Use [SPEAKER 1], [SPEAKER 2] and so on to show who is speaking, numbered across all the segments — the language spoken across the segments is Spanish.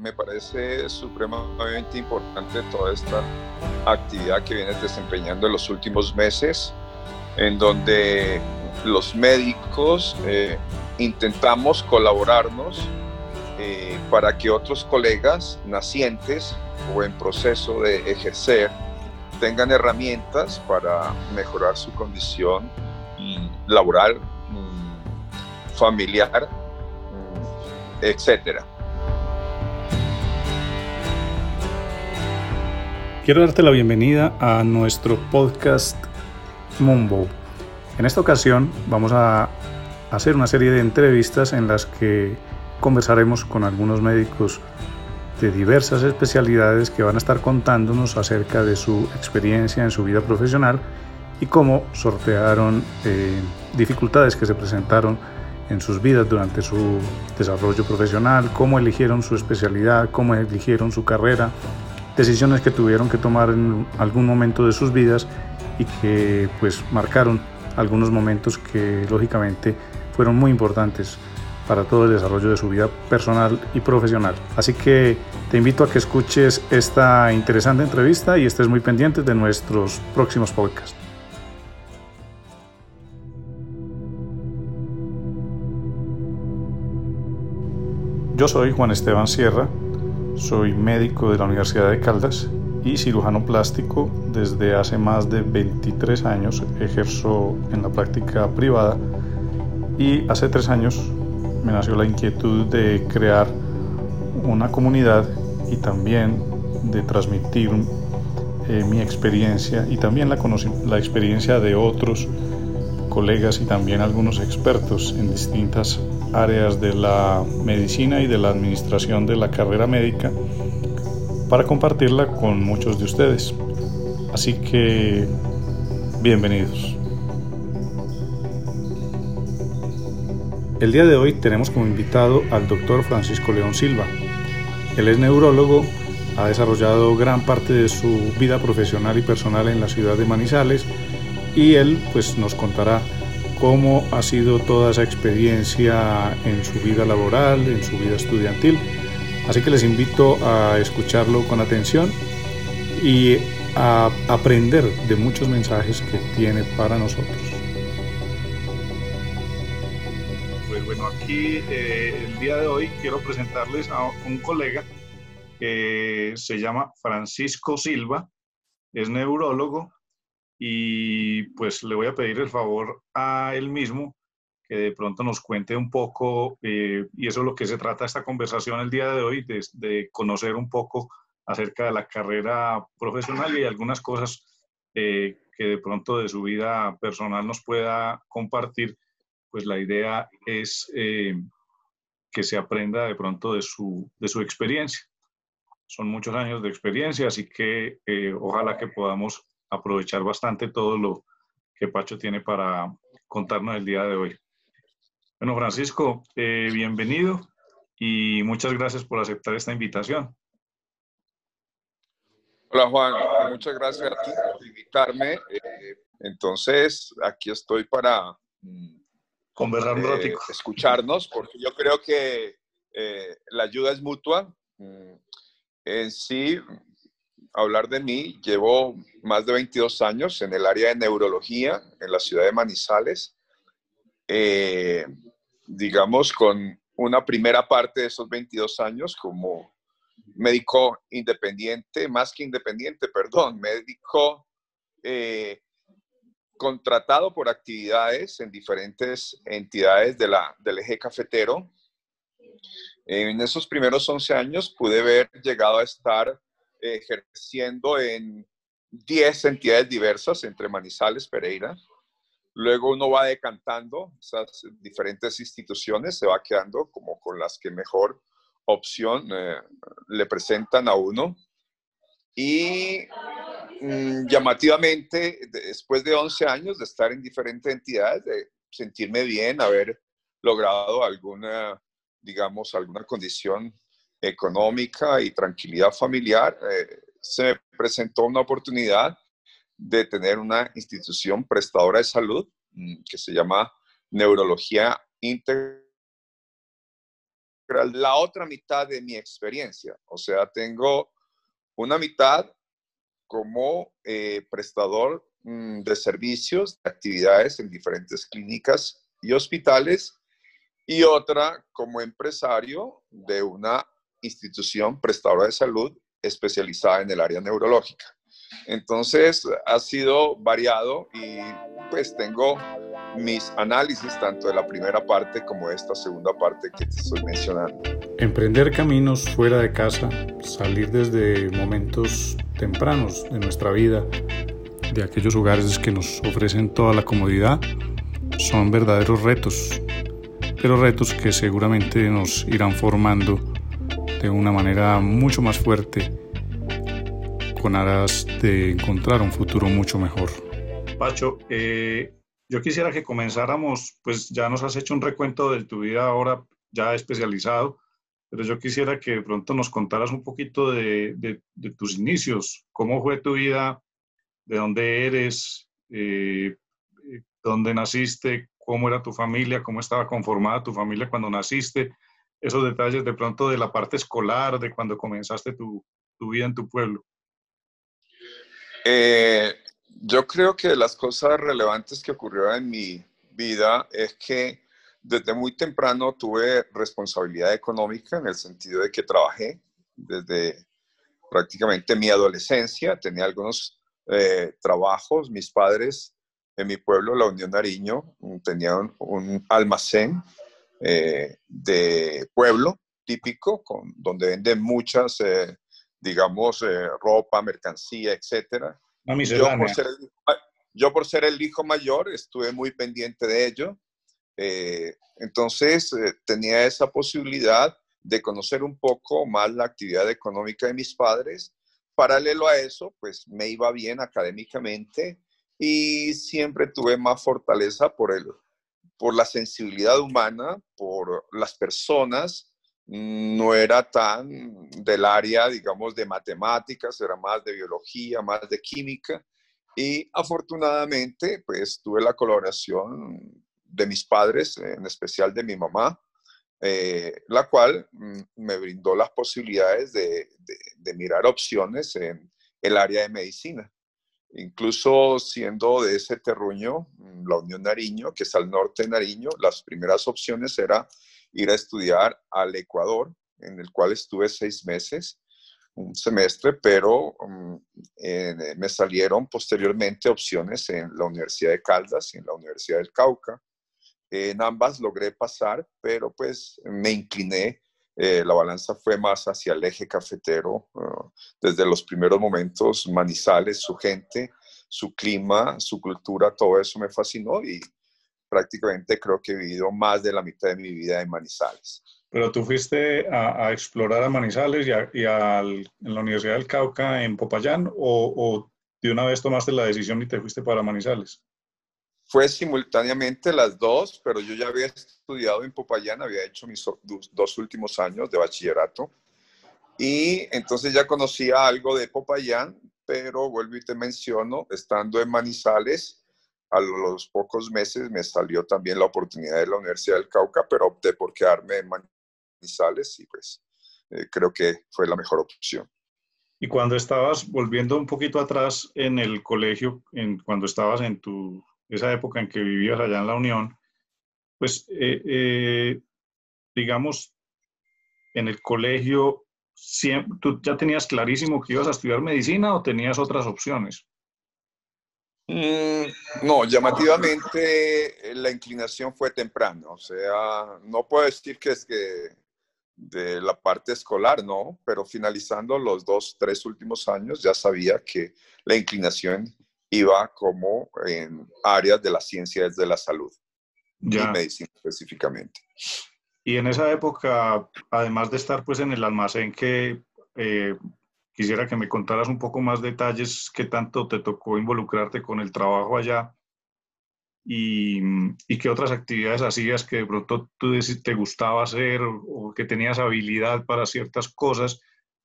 [SPEAKER 1] me parece supremamente importante toda esta actividad que vienes desempeñando en los últimos meses, en donde los médicos eh, intentamos colaborarnos eh, para que otros colegas nacientes o en proceso de ejercer tengan herramientas para mejorar su condición laboral, mm, familiar, mm, etcétera.
[SPEAKER 2] Quiero darte la bienvenida a nuestro podcast Mumbo. En esta ocasión vamos a hacer una serie de entrevistas en las que conversaremos con algunos médicos de diversas especialidades que van a estar contándonos acerca de su experiencia en su vida profesional y cómo sortearon eh, dificultades que se presentaron en sus vidas durante su desarrollo profesional, cómo eligieron su especialidad, cómo eligieron su carrera, decisiones que tuvieron que tomar en algún momento de sus vidas y que pues marcaron algunos momentos que lógicamente fueron muy importantes para todo el desarrollo de su vida personal y profesional. Así que te invito a que escuches esta interesante entrevista y estés muy pendiente de nuestros próximos podcasts. Yo soy Juan Esteban Sierra, soy médico de la Universidad de Caldas y cirujano plástico desde hace más de 23 años. Ejerzo en la práctica privada y hace tres años me nació la inquietud de crear una comunidad y también de transmitir eh, mi experiencia y también la, la experiencia de otros colegas y también algunos expertos en distintas áreas de la medicina y de la administración de la carrera médica para compartirla con muchos de ustedes. Así que, bienvenidos. El día de hoy tenemos como invitado al doctor Francisco León Silva. Él es neurólogo, ha desarrollado gran parte de su vida profesional y personal en la ciudad de Manizales y él pues nos contará cómo ha sido toda esa experiencia en su vida laboral, en su vida estudiantil. Así que les invito a escucharlo con atención y a aprender de muchos mensajes que tiene para nosotros. Pues bueno, aquí eh, el día de hoy quiero presentarles a un colega que se llama Francisco Silva, es neurólogo, y pues le voy a pedir el favor a él mismo que de pronto nos cuente un poco, eh, y eso es lo que se trata esta conversación el día de hoy, de, conocer un poco acerca de la carrera profesional y algunas cosas eh, que de pronto de su vida personal nos pueda compartir, pues la idea es eh, que se aprenda de pronto de su, de su experiencia. Son muchos años de experiencia, así que ojalá que podamos aprovechar bastante todo lo que Pacho tiene para contarnos el día de hoy. Bueno, Francisco, eh, bienvenido y muchas gracias por aceptar esta invitación.
[SPEAKER 1] Hola Juan, muchas gracias por invitarme. Eh, entonces, aquí estoy para
[SPEAKER 2] mm, conversar un
[SPEAKER 1] eh, Escucharnos, porque yo creo que la ayuda es mutua. Mm, en sí, hablar de mí, llevo más de 22 años en el área de neurología en la ciudad de Manizales. Eh, digamos, con una primera parte de esos 22 años como médico independiente, más que independiente, perdón, médico eh, contratado por actividades en diferentes entidades de la, del eje cafetero. En esos primeros 11 años pude haber llegado a estar ejerciendo en 10 entidades diversas entre Manizales, Pereira. Luego uno va decantando esas diferentes instituciones, se va quedando como con las que mejor opción eh, le presentan a uno. Y mm, llamativamente, después de 11 años de estar en diferentes entidades, de sentirme bien, haber logrado alguna, digamos, alguna condición económica y tranquilidad familiar, eh, se presentó una oportunidad de tener una institución prestadora de salud mm, que se llama Neurología Integrada la otra mitad de mi experiencia. O sea, tengo una mitad como eh, prestador mm, de servicios, de actividades en diferentes clínicas y hospitales, y otra como empresario de una institución prestadora de salud especializada en el área neurológica. Entonces, ha sido variado y pues tengo mis análisis tanto de la primera parte como de esta segunda parte que te estoy mencionando.
[SPEAKER 3] Emprender caminos fuera de casa, salir desde momentos tempranos de nuestra vida, de aquellos lugares que nos ofrecen toda la comodidad, son verdaderos retos, pero retos que seguramente nos irán formando de una manera mucho más fuerte con aras de encontrar un futuro mucho mejor.
[SPEAKER 2] Pacho, eh, yo quisiera que comenzáramos, pues ya nos has hecho un recuento de tu vida ahora ya especializado, pero yo quisiera que de pronto nos contaras un poquito de, de, tus inicios, cómo fue tu vida, de dónde eres, eh, dónde naciste, cómo era tu familia, cómo estaba conformada tu familia cuando naciste, esos detalles de pronto de la parte escolar, de cuando comenzaste tu, tu vida en tu pueblo.
[SPEAKER 1] Eh, yo creo que las cosas relevantes que ocurrieron en mi vida es que desde muy temprano tuve responsabilidad económica en el sentido de que trabajé desde prácticamente mi adolescencia, tenía algunos eh, trabajos, mis padres en mi pueblo, la Unión Nariño, tenían un almacén eh, de pueblo típico, con, donde venden muchas, eh, digamos, ropa, mercancía, etcétera yo por, ser, el hijo mayor estuve muy pendiente de ello. Eh, entonces eh, tenía esa posibilidad de conocer un poco más la actividad económica de mis padres. Paralelo a eso, pues me iba bien académicamente y siempre tuve más fortaleza por, el, por la sensibilidad humana, por las personas. No era tan del área, digamos, de matemáticas, era más de biología, más de química. Y afortunadamente, pues tuve la colaboración de mis padres, en especial de mi mamá, eh, la cual mm, me brindó las posibilidades de, mirar opciones en el área de medicina. Incluso siendo de ese terruño, mm, la Unión Nariño, que es al norte de Nariño, las primeras opciones era ir a estudiar al Ecuador, en el cual estuve seis meses un semestre, pero mm, eh, me salieron posteriormente opciones en la Universidad de Caldas y en la Universidad del Cauca. En ambas logré pasar, pero pues me incliné. Eh, la balanza fue más hacia el eje cafetero. Uh, desde los primeros momentos, Manizales, su gente, su clima, su cultura, todo eso me fascinó y prácticamente creo que he vivido más de la mitad de mi vida en Manizales.
[SPEAKER 2] Pero tú fuiste a, explorar a Manizales y, a, en la Universidad del Cauca en Popayán o, o, de una vez tomaste la decisión y te fuiste para Manizales?
[SPEAKER 1] Fue simultáneamente las dos, pero yo ya había estudiado en Popayán, había hecho mis dos últimos años de bachillerato y entonces ya conocía algo de Popayán, pero vuelvo y te menciono, estando en Manizales, a los pocos meses me salió también la oportunidad de la Universidad del Cauca, pero opté por quedarme en Manizales y pues eh, creo que fue la mejor opción.
[SPEAKER 2] Y cuando estabas volviendo un poquito atrás en el colegio, en, cuando estabas en tu, esa época en que vivías allá en la Unión, pues eh, eh, digamos, en el colegio, ¿tú ya tenías clarísimo que ibas a estudiar medicina o tenías otras opciones?
[SPEAKER 1] Mm, no, llamativamente la inclinación fue temprana, o sea, no puedo decir que es que de la parte escolar, no, pero finalizando los dos, tres últimos años ya sabía que la inclinación iba como en áreas de las ciencias de la salud y medicina específicamente.
[SPEAKER 2] Y en esa época, además de estar pues en el almacén que eh, quisiera que me contaras un poco más detalles, qué tanto te tocó involucrarte con el trabajo allá y, y, qué otras actividades hacías que de pronto tú te gustaba hacer o, que tenías habilidad para ciertas cosas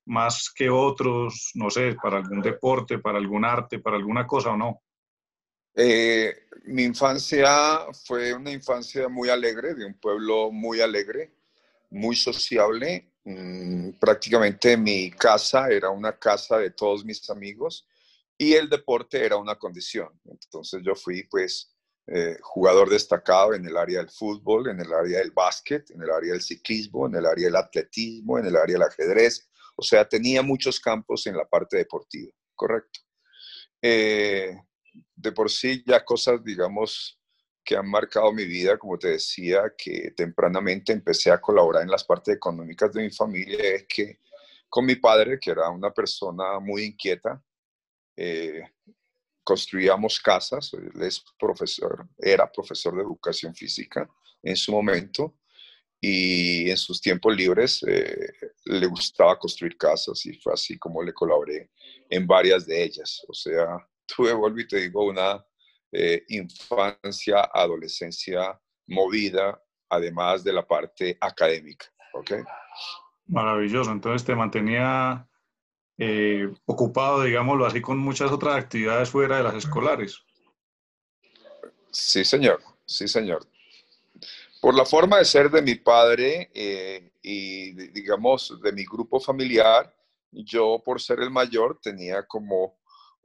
[SPEAKER 2] más que otros, no sé, para algún deporte, para algún arte, para alguna cosa o no.
[SPEAKER 1] Eh, mi infancia fue una infancia muy alegre, de un pueblo muy alegre, muy sociable. Mm, prácticamente mi casa era una casa de todos mis amigos y el deporte era una condición. Entonces yo fui pues eh, jugador destacado en el área del fútbol, en el área del básquet, en el área del ciclismo, en el área del atletismo, en el área del ajedrez. O sea, tenía muchos campos en la parte deportiva, correcto. Eh, de por sí ya cosas, digamos, que han marcado mi vida, como te decía, que tempranamente empecé a colaborar en las partes económicas de mi familia, es que con mi padre, que era una persona muy inquieta, eh, construíamos casas, él es profesor, era profesor de educación física en su momento y en sus tiempos libres eh, le gustaba construir casas y fue así como le colaboré en varias de ellas. O sea, tuve, vuelvo y te digo, una eh, infancia, adolescencia movida, además de la parte académica. ¿ok?
[SPEAKER 2] Maravilloso, entonces te mantenía eh, ocupado, digámoslo así, con muchas otras actividades fuera de las escolares.
[SPEAKER 1] Sí, señor, sí, señor. Por la forma de ser de mi padre eh, y, digamos, de mi grupo familiar, yo por ser el mayor tenía como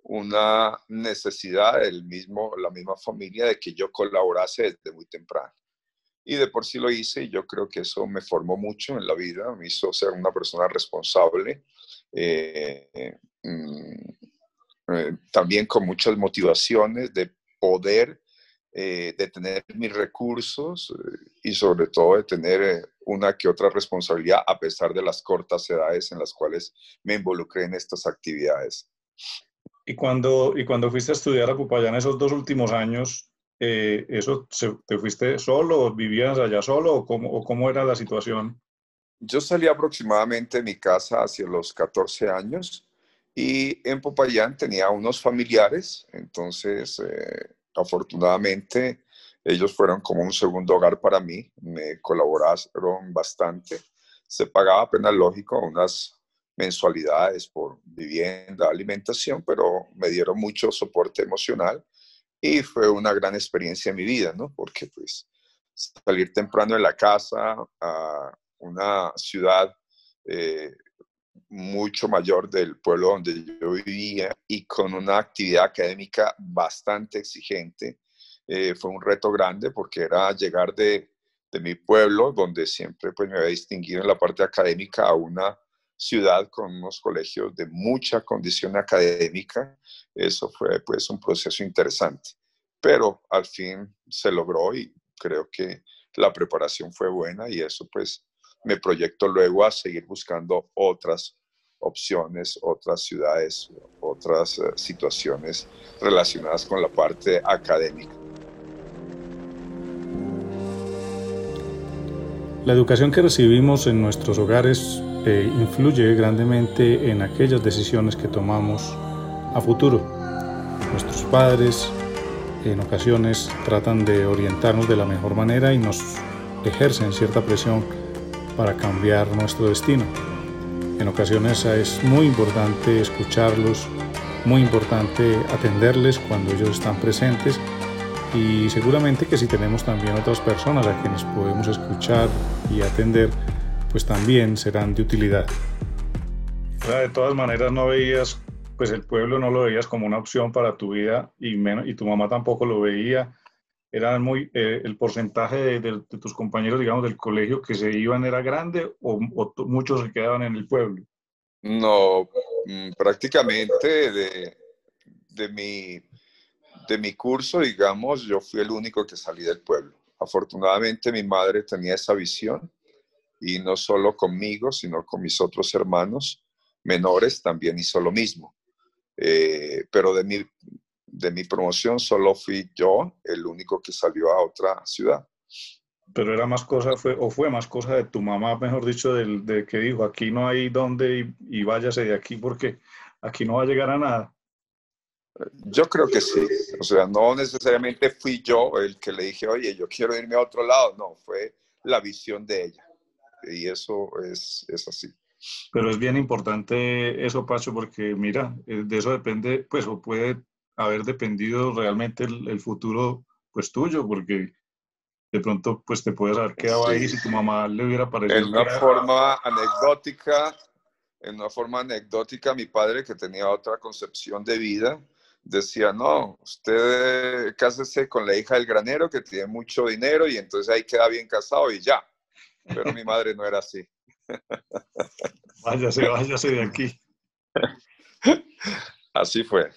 [SPEAKER 1] una necesidad del mismo, la misma familia de que yo colaborase desde muy temprano. Y de por sí lo hice y yo creo que eso me formó mucho en la vida, me hizo ser una persona responsable, eh, mm, eh, también con muchas motivaciones de poder, eh, de tener mis recursos y sobre todo de tener una que otra responsabilidad a pesar de las cortas edades en las cuales me involucré en estas actividades.
[SPEAKER 2] Y cuando, y cuando fuiste a estudiar a Popayán esos dos últimos años, ¿eso te fuiste solo, vivías allá solo o cómo, o cómo era la situación?
[SPEAKER 1] Yo salí aproximadamente de mi casa hacia los 14 años y en Popayán tenía unos familiares, entonces eh, afortunadamente ellos fueron como un segundo hogar para mí, me colaboraron bastante, se pagaba apenas lógico unas mensualidades por vivienda, alimentación, pero me dieron mucho soporte emocional y fue una gran experiencia en mi vida, ¿no? Porque pues salir temprano de la casa a una ciudad eh, mucho mayor del pueblo donde yo vivía y con una actividad académica bastante exigente. Eh, fue un reto grande porque era llegar de, de, mi pueblo, donde siempre pues, me había distinguido en la parte académica, a una ciudad con unos colegios de mucha condición académica. Eso fue pues un proceso interesante, pero al fin se logró y creo que la preparación fue buena y eso pues me proyecto luego a seguir buscando otras opciones, otras ciudades, otras eh, situaciones relacionadas con la parte académica.
[SPEAKER 3] La educación que recibimos en nuestros hogares eh, influye grandemente en aquellas decisiones que tomamos a futuro. Nuestros padres en ocasiones tratan de orientarnos de la mejor manera y nos ejercen cierta presión para cambiar nuestro destino. En ocasiones es muy importante escucharlos, muy importante atenderles cuando ellos están presentes y seguramente que si tenemos también otras personas a quienes podemos escuchar y atender, pues también serán de utilidad.
[SPEAKER 2] De todas maneras no veías, pues el pueblo no lo veías como una opción para tu vida y, y tu mamá tampoco lo veía era muy, eh, el porcentaje de, tus compañeros, digamos, del colegio que se iban era grande o, muchos se quedaban en el pueblo?
[SPEAKER 1] No, mm, prácticamente de, de, mi, de mi curso, digamos, yo fui el único que salí del pueblo. Afortunadamente mi madre tenía esa visión y no solo conmigo, sino con mis otros hermanos menores también hizo lo mismo. Eh, pero de mi, de mi promoción solo fui yo el único que salió a otra ciudad.
[SPEAKER 2] Pero era más cosa, fue, o fue más cosa de tu mamá, mejor dicho, del, de que dijo, aquí no hay dónde y, váyase de aquí porque aquí no va a llegar a nada.
[SPEAKER 1] Yo creo que sí. O sea, no necesariamente fui yo el que le dije, oye, yo quiero irme a otro lado. No, fue la visión de ella. Y eso es, es así.
[SPEAKER 2] Pero es bien importante eso, Pacho, porque mira, eh, de eso depende, pues, o puede haber dependido realmente el, futuro pues tuyo, porque de pronto pues te puedes haber quedado ahí si tu mamá le hubiera parecido.
[SPEAKER 1] En una forma anecdótica, en una forma anecdótica, mi padre que tenía otra concepción de vida, decía, no, usted cásese con la hija del granero que tiene mucho dinero y entonces ahí queda bien casado y ya. Pero mi madre no era así.
[SPEAKER 2] váyase, váyase de aquí.
[SPEAKER 1] Así fue.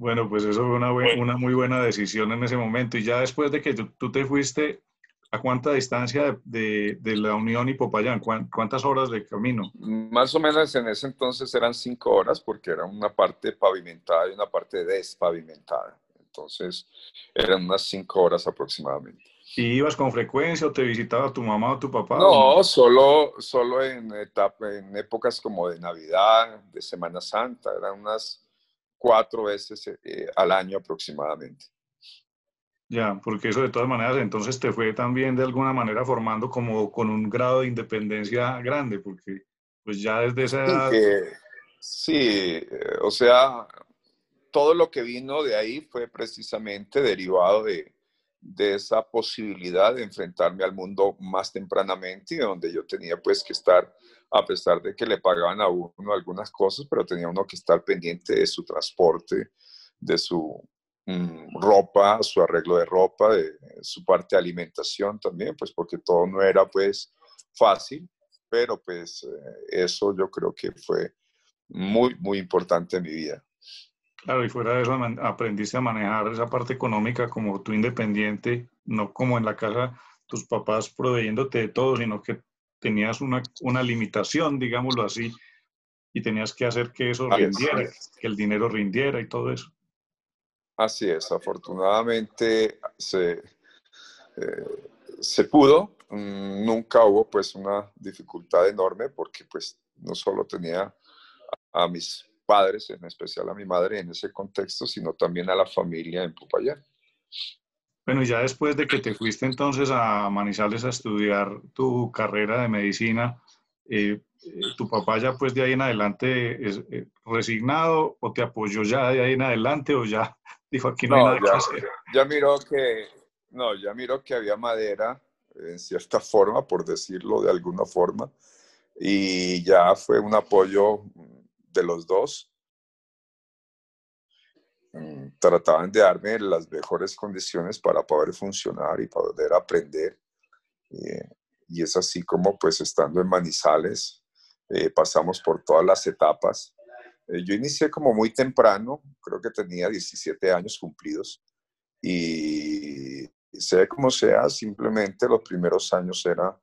[SPEAKER 2] Bueno, pues eso fue una, una, muy buena decisión en ese momento. Y ya después de que tú, te fuiste, ¿a cuánta distancia de, de, la Unión y Popayán? ¿Cuántas horas de camino?
[SPEAKER 1] Más o menos en ese entonces eran cinco horas porque era una parte pavimentada y una parte despavimentada. Entonces eran unas cinco horas aproximadamente.
[SPEAKER 2] ¿Y ibas con frecuencia o te visitaba tu mamá o tu papá?
[SPEAKER 1] No, solo, solo en, etapa, en épocas como de Navidad, de Semana Santa, eran unas cuatro veces eh, al año aproximadamente.
[SPEAKER 2] Ya, porque eso de todas maneras entonces te fue también de alguna manera formando como con un grado de independencia grande, porque pues ya desde esa edad...
[SPEAKER 1] sí, eh, o sea, todo lo que vino de ahí fue precisamente derivado de, de esa posibilidad de enfrentarme al mundo más tempranamente y donde yo tenía pues que estar, a pesar de que le pagaban a uno algunas cosas, pero tenía uno que estar pendiente de su transporte, de su mm, ropa, su arreglo de ropa, de su parte de alimentación también, pues porque todo no era pues fácil, pero pues eh, eso yo creo que fue muy, muy importante en mi vida.
[SPEAKER 2] Claro, y fuera de eso aprendiste a manejar esa parte económica como tú independiente, no como en la casa tus papás proveyéndote de todo, sino que tenías una, una limitación, digámoslo así, y tenías que hacer que eso rindiera, que el dinero rindiera y todo eso.
[SPEAKER 1] Así es, afortunadamente se, eh, se pudo, mm, nunca hubo pues una dificultad enorme porque pues no solo tenía a mis padres, en especial a mi madre en ese contexto, sino también a la familia en Popayán.
[SPEAKER 2] Bueno, ya después de que te fuiste entonces a Manizales a estudiar tu carrera de medicina, eh, eh, ¿tu papá ya pues de ahí en adelante es eh, resignado o te apoyó ya de ahí en adelante o ya dijo aquí no, hay nada
[SPEAKER 1] ya,
[SPEAKER 2] que hacer?
[SPEAKER 1] Ya miró que, no, ya miró que había madera en cierta forma, por decirlo de alguna forma, y ya fue un apoyo de los dos trataban de darme las mejores condiciones para poder funcionar y poder aprender. Eh, y es así como, pues, estando en Manizales, eh, pasamos por todas las etapas. Eh, yo inicié como muy temprano, creo que tenía 17 años cumplidos. Y sea como sea, simplemente los primeros años era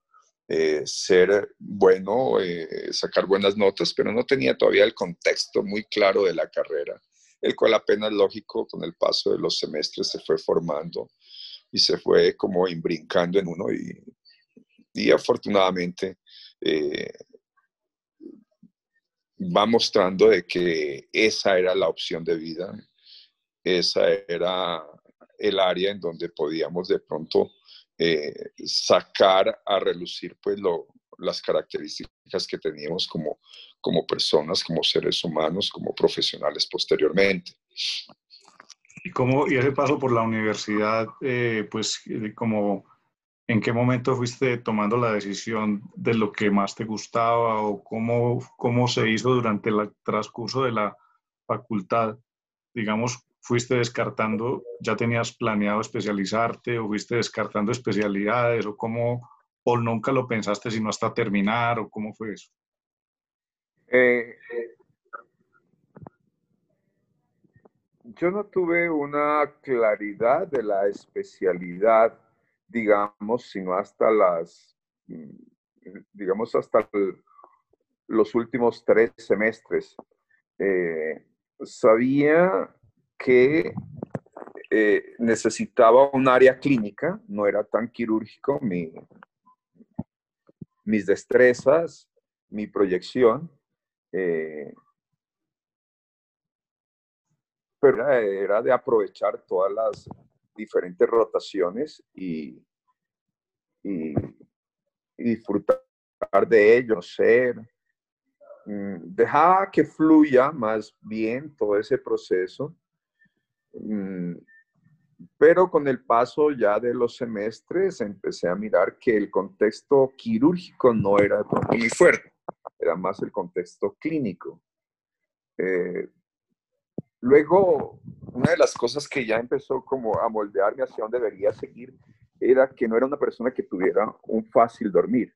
[SPEAKER 1] ser bueno, sacar buenas notas, pero no tenía todavía el contexto muy claro de la carrera, el cual apenas lógico con el paso de los semestres se fue formando y se fue como imbrincando en uno y, afortunadamente eh, va mostrando de que esa era la opción de vida, esa era el área en donde podíamos de pronto eh, sacar a relucir pues las características que teníamos como, como personas, como seres humanos, como profesionales posteriormente.
[SPEAKER 2] ¿Y, cómo, y ese paso por la universidad, eh, pues como en qué momento fuiste tomando la decisión de lo que más te gustaba o cómo, cómo se hizo durante el transcurso de la facultad? Digamos, fuiste descartando, ya tenías planeado especializarte o fuiste descartando especialidades o cómo, o nunca lo pensaste sino hasta terminar o cómo fue eso?
[SPEAKER 1] Eh, yo no tuve una claridad de la especialidad, digamos, sino hasta las, digamos, hasta los últimos tres semestres. Eh, sabía que eh, necesitaba un área clínica, no era tan quirúrgico mi, mis destrezas, mi proyección, eh, pero era, de aprovechar todas las diferentes rotaciones y, disfrutar de ello, ser, mm, dejar que fluya más bien todo ese proceso Mm, pero con el paso ya de los semestres empecé a mirar que el contexto quirúrgico no era muy fuerte, era más el contexto clínico. Eh, luego, una de las cosas que ya empezó como a moldearme hacia dónde debería seguir era que no era una persona que tuviera un fácil dormir.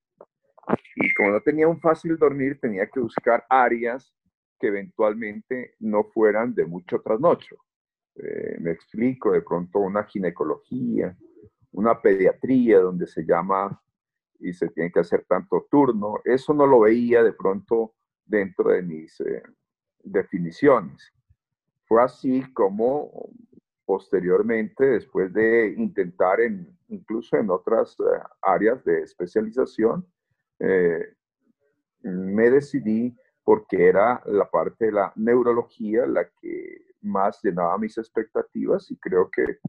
[SPEAKER 1] Y como no tenía un fácil dormir, tenía que buscar áreas que eventualmente no fueran de mucho trasnocho. Eh, me explico, de pronto una ginecología, una pediatría donde se llama y se tiene que hacer tanto turno. Eso no lo veía de pronto dentro de mis eh, definiciones. Fue así como posteriormente, después de intentar en, incluso en otras eh, áreas de especialización, me decidí porque era la parte de la neurología la que más llenaba mis expectativas y creo que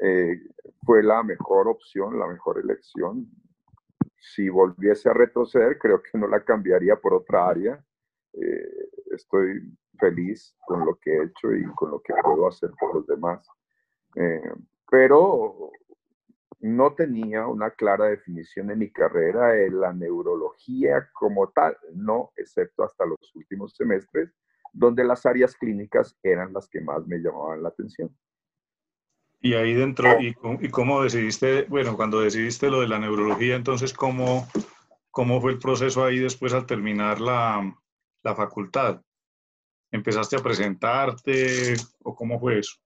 [SPEAKER 1] eh, fue la mejor opción, la mejor elección. Si volviese a retroceder, creo que no la cambiaría por otra área. Eh, estoy feliz con lo que he hecho y con lo que puedo hacer por los demás. Eh, pero no tenía una clara definición en mi carrera de la neurología como tal, no, excepto hasta los últimos semestres, donde las áreas clínicas eran las que más me llamaban la atención.
[SPEAKER 2] Y ahí dentro, ¿y, cómo decidiste, bueno, cuando decidiste lo de la neurología, entonces, ¿cómo, cómo fue el proceso ahí después al terminar la, la facultad? ¿Empezaste a presentarte o cómo fue eso?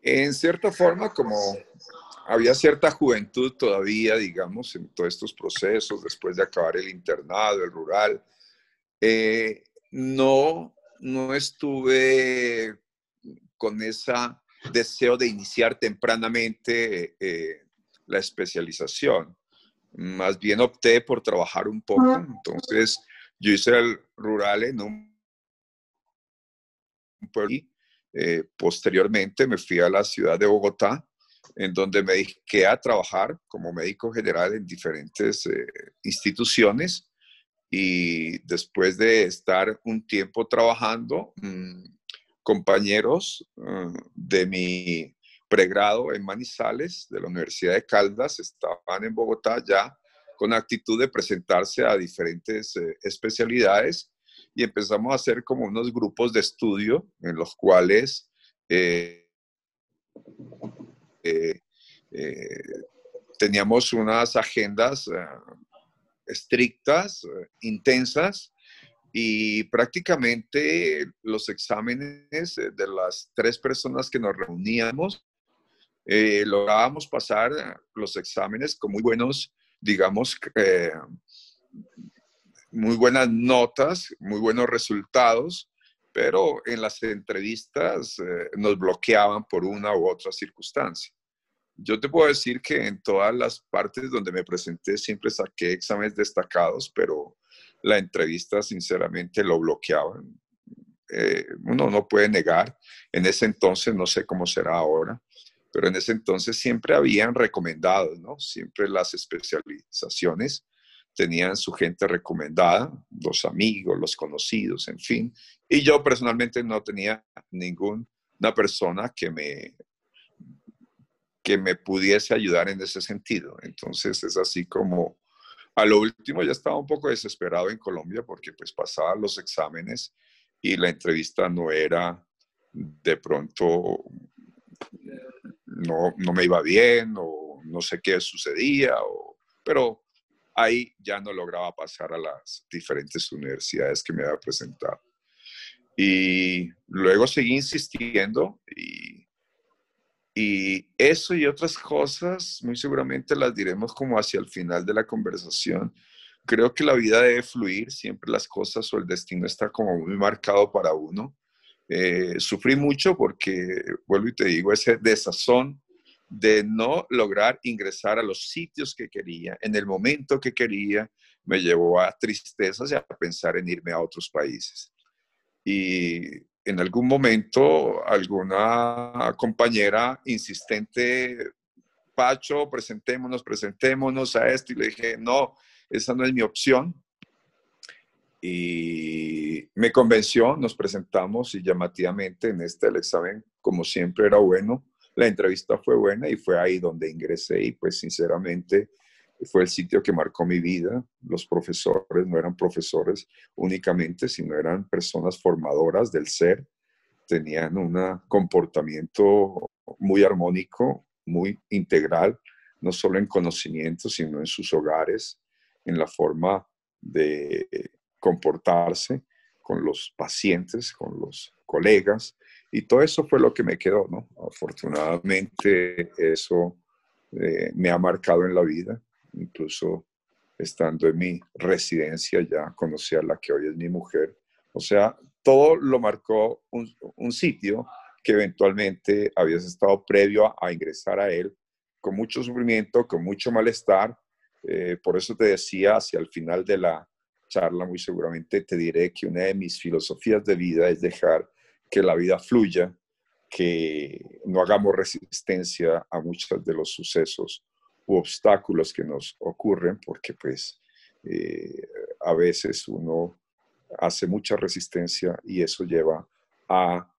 [SPEAKER 1] En cierta forma, como había cierta juventud todavía, digamos, en todos estos procesos, después de acabar el internado, el rural, eh, no, no estuve con ese deseo de iniciar tempranamente eh, la especialización. Más bien opté por trabajar un poco. Entonces, yo hice el rural en un pueblo. Eh, posteriormente me fui a la ciudad de Bogotá, en donde me dediqué a trabajar como médico general en diferentes eh, instituciones y después de estar un tiempo trabajando, mm, compañeros mm, de mi pregrado en Manizales de la Universidad de Caldas estaban en Bogotá ya con actitud de presentarse a diferentes eh, especialidades y empezamos a hacer como unos grupos de estudio en los cuales eh, eh, teníamos unas agendas estrictas, intensas, y prácticamente los exámenes eh, de las tres personas que nos reuníamos, eh, lográbamos pasar los exámenes con muy buenos, digamos, muy buenas notas, muy buenos resultados, pero en las entrevistas nos bloqueaban por una u otra circunstancia. Yo te puedo decir que en todas las partes donde me presenté siempre saqué exámenes destacados, pero la entrevista sinceramente lo bloqueaban. Eh, uno no puede negar, en ese entonces, no sé cómo será ahora, pero en ese entonces siempre habían recomendados, ¿no? Siempre las especializaciones tenían su gente recomendada, los amigos, los conocidos, en fin. Y yo personalmente no tenía ninguna persona que me que me pudiese ayudar en ese sentido. Entonces es así como a lo último ya estaba un poco desesperado en Colombia porque pues pasaba los exámenes y la entrevista no era de pronto, no, no me iba bien o no sé qué sucedía, o, pero ahí ya no lograba pasar a las diferentes universidades que me había presentado. Y luego seguí insistiendo y y eso y otras cosas, muy seguramente las diremos como hacia el final de la conversación. Creo que la vida debe fluir, siempre las cosas o el destino está como muy marcado para uno. Eh, sufrí mucho porque, vuelvo y te digo, ese desazón de no lograr ingresar a los sitios que quería, en el momento que quería, me llevó a tristezas y a pensar en irme a otros países. Y en algún momento alguna compañera insistente, Pacho, presentémonos, presentémonos a esto, y le dije, no, esa no es mi opción. Y me convenció, nos presentamos y llamativamente en este el examen como siempre era bueno. La entrevista fue buena y fue ahí donde ingresé y pues sinceramente fue el sitio que marcó mi vida. Los profesores no eran profesores únicamente, sino eran personas formadoras del ser. Tenían un comportamiento muy armónico, muy integral, no solo en conocimiento, sino en sus hogares, en la forma de comportarse con los pacientes, con los colegas, y todo eso fue lo que me quedó, ¿no? Afortunadamente eso eh, me ha marcado en la vida, incluso estando en mi residencia ya conocí a la que hoy es mi mujer. O sea, todo lo marcó un, sitio que eventualmente habías estado previo a, ingresar a él, con mucho sufrimiento, con mucho malestar. Eh, por eso te decía, hacia el final de la charla, muy seguramente te diré que una de mis filosofías de vida es dejar que la vida fluya, que no hagamos resistencia a muchos de los sucesos u obstáculos que nos ocurren, porque pues eh, a veces uno hace mucha resistencia y eso lleva a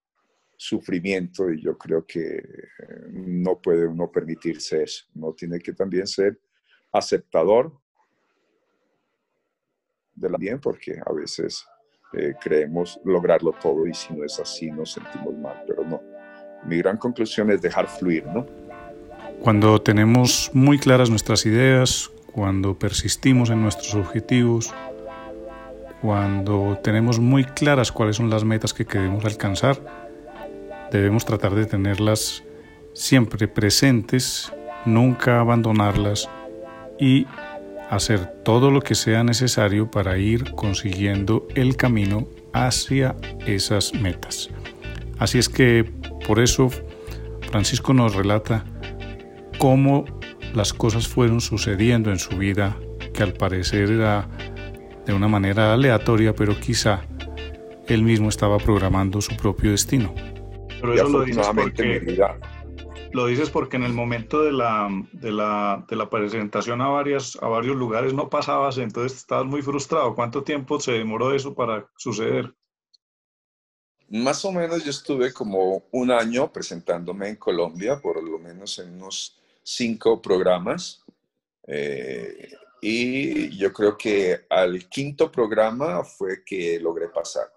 [SPEAKER 1] sufrimiento y yo creo que eh, no puede uno permitirse eso. Uno tiene que también ser aceptador de la bien porque a veces eh, creemos lograrlo todo y si no es así nos sentimos mal, pero no. Mi gran conclusión es dejar fluir, ¿no?
[SPEAKER 2] Cuando tenemos muy claras nuestras ideas, cuando persistimos en nuestros objetivos, cuando tenemos muy claras cuáles son las metas que queremos alcanzar, debemos tratar de tenerlas siempre presentes, nunca abandonarlas y hacer todo lo que sea necesario para ir consiguiendo el camino hacia esas metas. Así es que por eso Francisco nos relata cómo las cosas fueron sucediendo en su vida, que al parecer era de una manera aleatoria, pero quizá él mismo estaba programando su propio destino.
[SPEAKER 4] Pero eso lo dices porque, lo dices porque en el momento de la, de la, de la presentación a, varias, a varios lugares no pasabas, entonces estabas muy frustrado. ¿Cuánto tiempo se demoró eso para suceder?
[SPEAKER 1] Más o menos yo estuve como un año presentándome en Colombia, por lo menos en unos cinco programas. Eh, y yo creo que al quinto programa fue que logré pasar.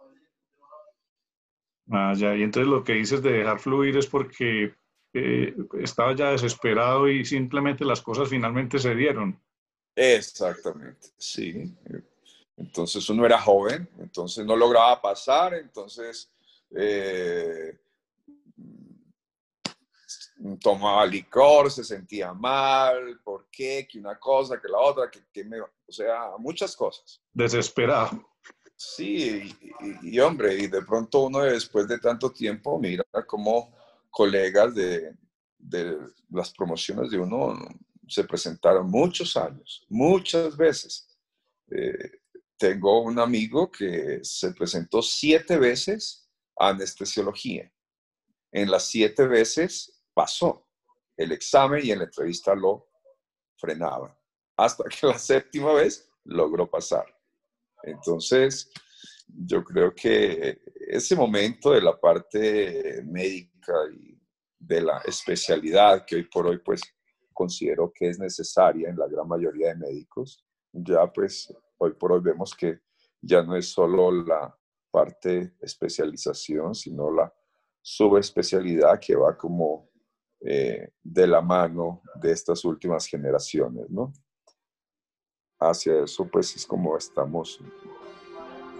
[SPEAKER 4] Ah, ya, y entonces lo que dices de dejar fluir es porque eh, estaba ya desesperado y simplemente las cosas finalmente se dieron.
[SPEAKER 1] Exactamente, sí. Entonces uno era joven, entonces no lograba pasar, entonces eh, tomaba licor, se sentía mal, ¿por qué? Que una cosa, que la otra, que, me, o sea, muchas cosas.
[SPEAKER 4] Desesperado.
[SPEAKER 1] Sí, y, y, hombre, y de pronto uno después de tanto tiempo mira como colegas de, de las promociones de uno se presentaron muchos años, muchas veces. Eh, tengo un amigo que se presentó siete veces a anestesiología. En las siete veces pasó el examen y en la entrevista lo frenaba. Hasta que la séptima vez logró pasar. Entonces, yo creo que ese momento de la parte médica y de la especialidad que hoy por hoy pues considero que es necesaria en la gran mayoría de médicos, ya pues hoy por hoy vemos que ya no es solo la parte especialización, sino la subespecialidad que va como eh, de la mano de estas últimas generaciones, ¿no? Hacia eso pues es como estamos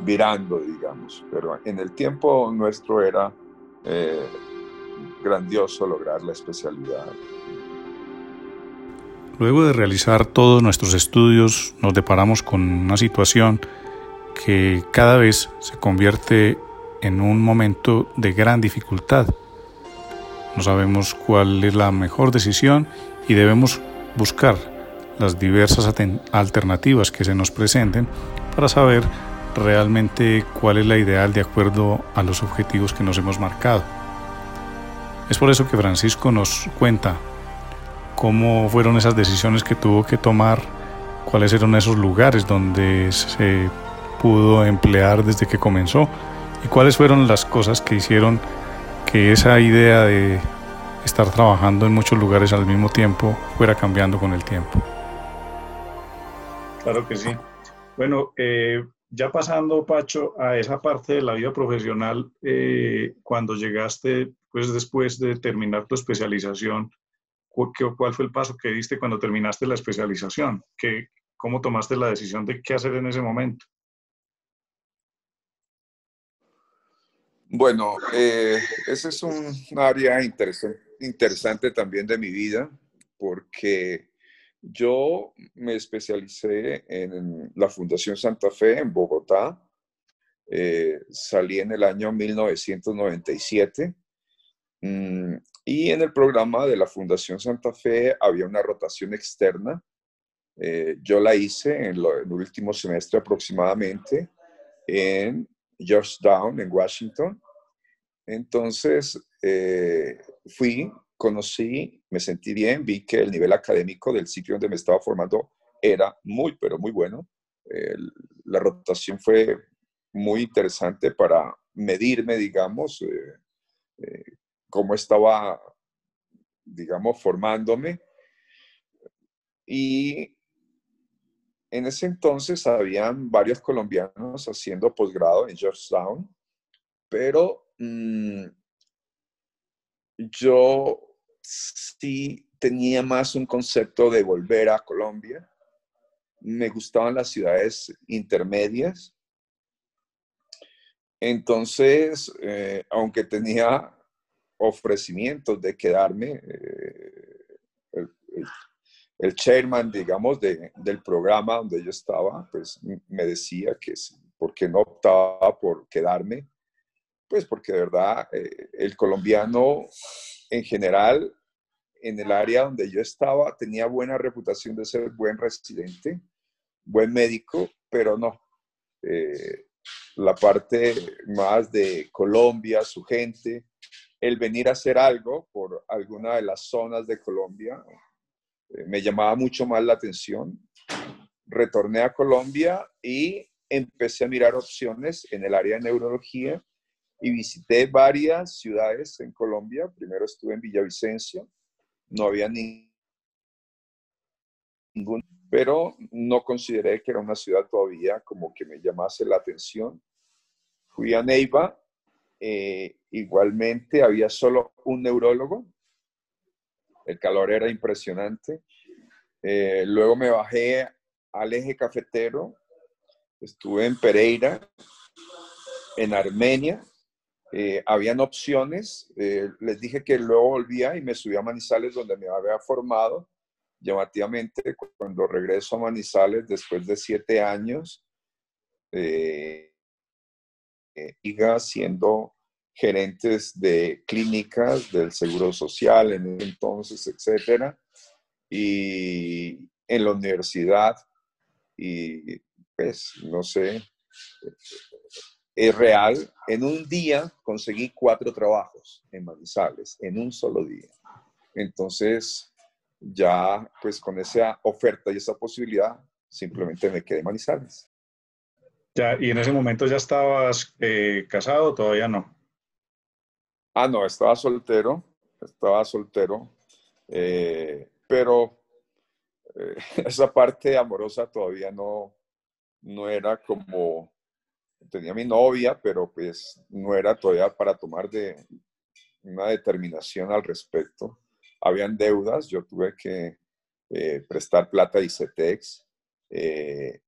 [SPEAKER 1] virando, digamos, pero en el tiempo nuestro era eh, grandioso lograr la especialidad.
[SPEAKER 2] Luego de realizar todos nuestros estudios, nos deparamos con una situación que cada vez se convierte en un momento de gran dificultad. No sabemos cuál es la mejor decisión y debemos buscar las diversas alternativas que se nos presenten para saber realmente cuál es la ideal de acuerdo a los objetivos que nos hemos marcado. Es por eso que Francisco nos cuenta cómo fueron esas decisiones que tuvo que tomar, cuáles eran esos lugares donde se pudo emplear desde que comenzó y cuáles fueron las cosas que hicieron
[SPEAKER 3] que esa idea de estar trabajando en muchos lugares al mismo tiempo fuera cambiando con el tiempo.
[SPEAKER 2] Claro que sí. Bueno, eh, ya pasando, Pacho, a esa parte de la vida profesional, eh, cuando llegaste, pues después de terminar tu especialización, ¿cuál fue el paso que diste cuando terminaste la especialización? ¿Qué, ¿Cómo tomaste la decisión de qué hacer en ese momento?
[SPEAKER 1] Bueno, eh, ese es un área interesante, interesante también de mi vida, porque yo me especialicé en la Fundación Santa Fe en Bogotá. Eh, salí en el año 1997 mm, y en el programa de la Fundación Santa Fe había una rotación externa. Eh, yo la hice en, en, el último semestre aproximadamente en Georgetown, en Washington. Entonces, eh, fui, conocí, me sentí bien, vi que el nivel académico del sitio donde me estaba formando era muy, pero muy bueno. la rotación fue muy interesante para medirme, digamos, eh, eh, cómo estaba, digamos, formándome. Y en ese entonces habían varios colombianos haciendo posgrado en Georgetown, pero mm, yo sí tenía más un concepto de volver a Colombia. Me gustaban las ciudades intermedias. Entonces, eh, aunque tenía ofrecimientos de quedarme, eh, el chairman, digamos, del programa donde yo estaba, pues me decía que ¿por qué no optaba por quedarme? Pues porque de verdad eh, el colombiano en general, en el área donde yo estaba, tenía buena reputación de ser buen residente, buen médico, pero no. Eh, la parte más de Colombia, su gente, el venir a hacer algo por alguna de las zonas de Colombia, me llamaba mucho más la atención. Retorné a Colombia y empecé a mirar opciones en el área de neurología y visité varias ciudades en Colombia. Primero estuve en Villavicencio, no había ningún, pero no consideré que era una ciudad todavía como que me llamase la atención. Fui a Neiva, eh, igualmente había solo un neurólogo, el calor era impresionante. Eh, luego me bajé al eje cafetero, estuve en Pereira, en Armenia, eh, habían opciones, eh, les dije que luego volvía y me subí a Manizales donde me había formado. Llamativamente, cuando regreso a Manizales después de siete años, eh, siga siendo gerentes de clínicas del Seguro Social en ese entonces, etcétera, y en la universidad, y pues, no sé, es real. En un día conseguí cuatro trabajos en Manizales, en un solo día. Entonces, ya pues con esa oferta y esa posibilidad, simplemente me quedé en Manizales.
[SPEAKER 2] Ya, ¿Y en ese momento ya estabas eh, casado todavía no?
[SPEAKER 1] Ah, no, estaba soltero, estaba soltero, eh, pero eh, esa parte amorosa todavía no, no era como, tenía mi novia, pero pues no era todavía para tomar de una determinación al respecto. Habían deudas, yo tuve que eh, prestar plata a ICETEX.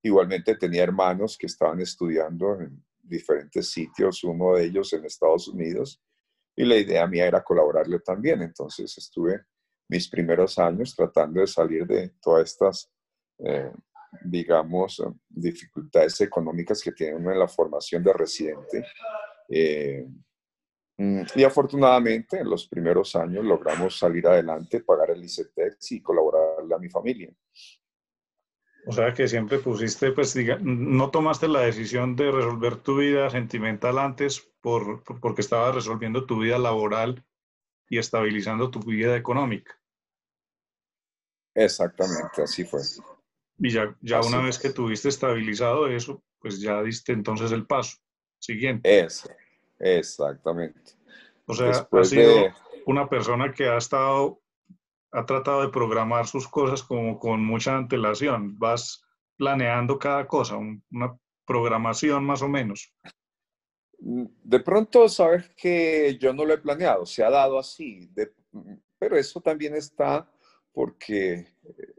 [SPEAKER 1] igualmente tenía hermanos que estaban estudiando en diferentes sitios, uno de ellos en Estados Unidos, y la idea mía era colaborarle también. Entonces estuve mis primeros años tratando de salir de todas estas, eh, digamos, dificultades económicas que tiene uno en la formación de residente. Eh, mm, y afortunadamente en los primeros años logramos salir adelante, pagar el ICETEX y colaborarle a mi familia.
[SPEAKER 2] O sea que siempre pusiste, pues diga, no tomaste la decisión de resolver tu vida sentimental antes por, porque estabas resolviendo tu vida laboral y estabilizando tu vida económica.
[SPEAKER 1] Exactamente, así fue.
[SPEAKER 2] Y ya, ya una vez que tuviste estabilizado eso, pues ya diste entonces el paso siguiente.
[SPEAKER 1] Eso, exactamente.
[SPEAKER 2] O sea, ha sido una persona que ha estado, ha tratado de programar sus cosas como con mucha antelación. Vas planeando cada cosa, una programación más o menos.
[SPEAKER 1] De pronto, sabes que yo no lo he planeado, se ha dado así, pero eso también está porque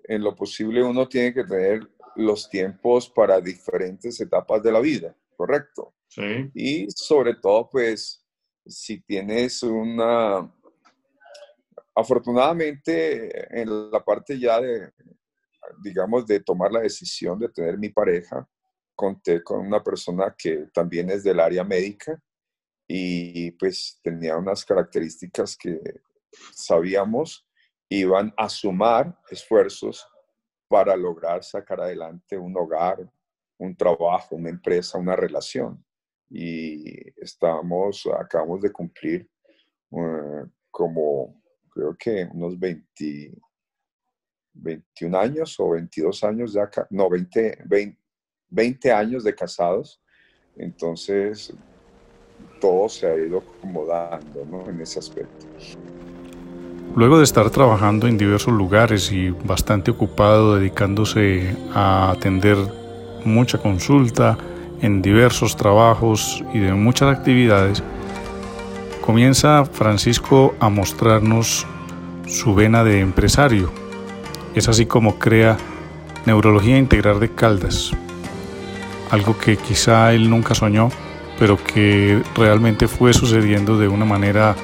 [SPEAKER 1] en lo posible uno tiene que tener los tiempos para diferentes etapas de la vida, ¿correcto?
[SPEAKER 2] Sí.
[SPEAKER 1] Y sobre todo, pues, si tienes una... Afortunadamente, en la parte ya de, digamos, de tomar la decisión de tener mi pareja, conté con una persona que también es del área médica y pues tenía unas características que sabíamos iban a sumar esfuerzos para lograr sacar adelante un hogar, un trabajo, una empresa, una relación. Y estamos, acabamos de cumplir eh, como, creo que unos 20, 21 años o 22 años ya, no, 20, 20, años de casados. Entonces, todo se ha ido acomodando en ese aspecto.
[SPEAKER 3] Luego de estar trabajando en diversos lugares y bastante ocupado dedicándose a atender mucha consulta en diversos trabajos y de muchas actividades, comienza Francisco a mostrarnos su vena de empresario. Es así como crea Neurología Integral de Caldas, algo que quizá él nunca soñó, pero que realmente fue sucediendo de una manera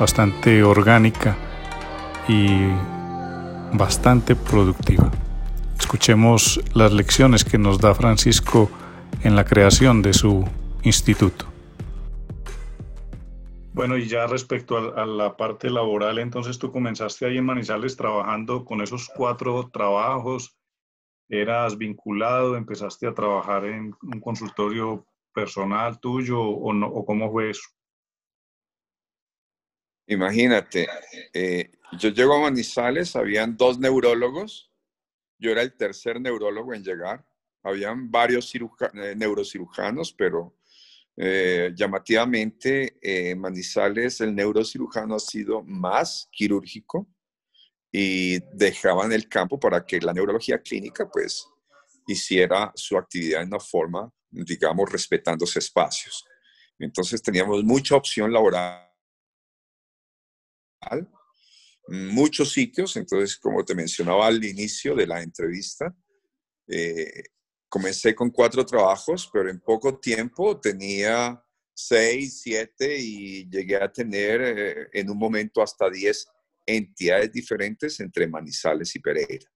[SPEAKER 3] bastante orgánica y bastante productiva. Escuchemos las lecciones que nos da Francisco en la creación de su instituto.
[SPEAKER 2] Bueno, y ya respecto a, la parte laboral, entonces tú comenzaste ahí en Manizales trabajando con esos cuatro trabajos, eras vinculado, empezaste a trabajar en un consultorio personal tuyo o, no, o cómo fue eso?
[SPEAKER 1] Imagínate, eh, yo llego a Manizales, habían dos neurólogos, yo era el tercer neurólogo en llegar, habían varios eh, neurocirujanos, pero eh, llamativamente en Manizales el neurocirujano ha sido más quirúrgico y dejaban el campo para que la neurología clínica pues hiciera su actividad en una forma, digamos, respetándose espacios. Entonces teníamos mucha opción laboral muchos sitios, entonces como te mencionaba al inicio de la entrevista, eh, comencé con cuatro trabajos, pero en poco tiempo tenía seis, siete y llegué a tener eh, en un momento hasta diez entidades diferentes entre Manizales y Pereira.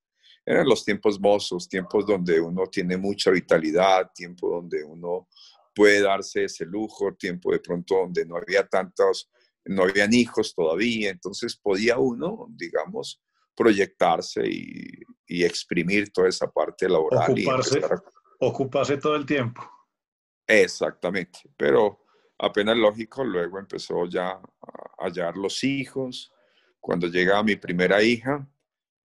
[SPEAKER 1] Eran los tiempos mozos, tiempos donde uno tiene mucha vitalidad, tiempo donde uno puede darse ese lujo, tiempo de pronto donde no había tantos no habían hijos todavía, entonces podía uno, digamos, proyectarse y, exprimir toda esa parte laboral.
[SPEAKER 2] Ocuparse, ocuparse todo el tiempo.
[SPEAKER 1] Exactamente, pero apenas lógico, luego empezó ya a hallar los hijos. Cuando llega mi primera hija,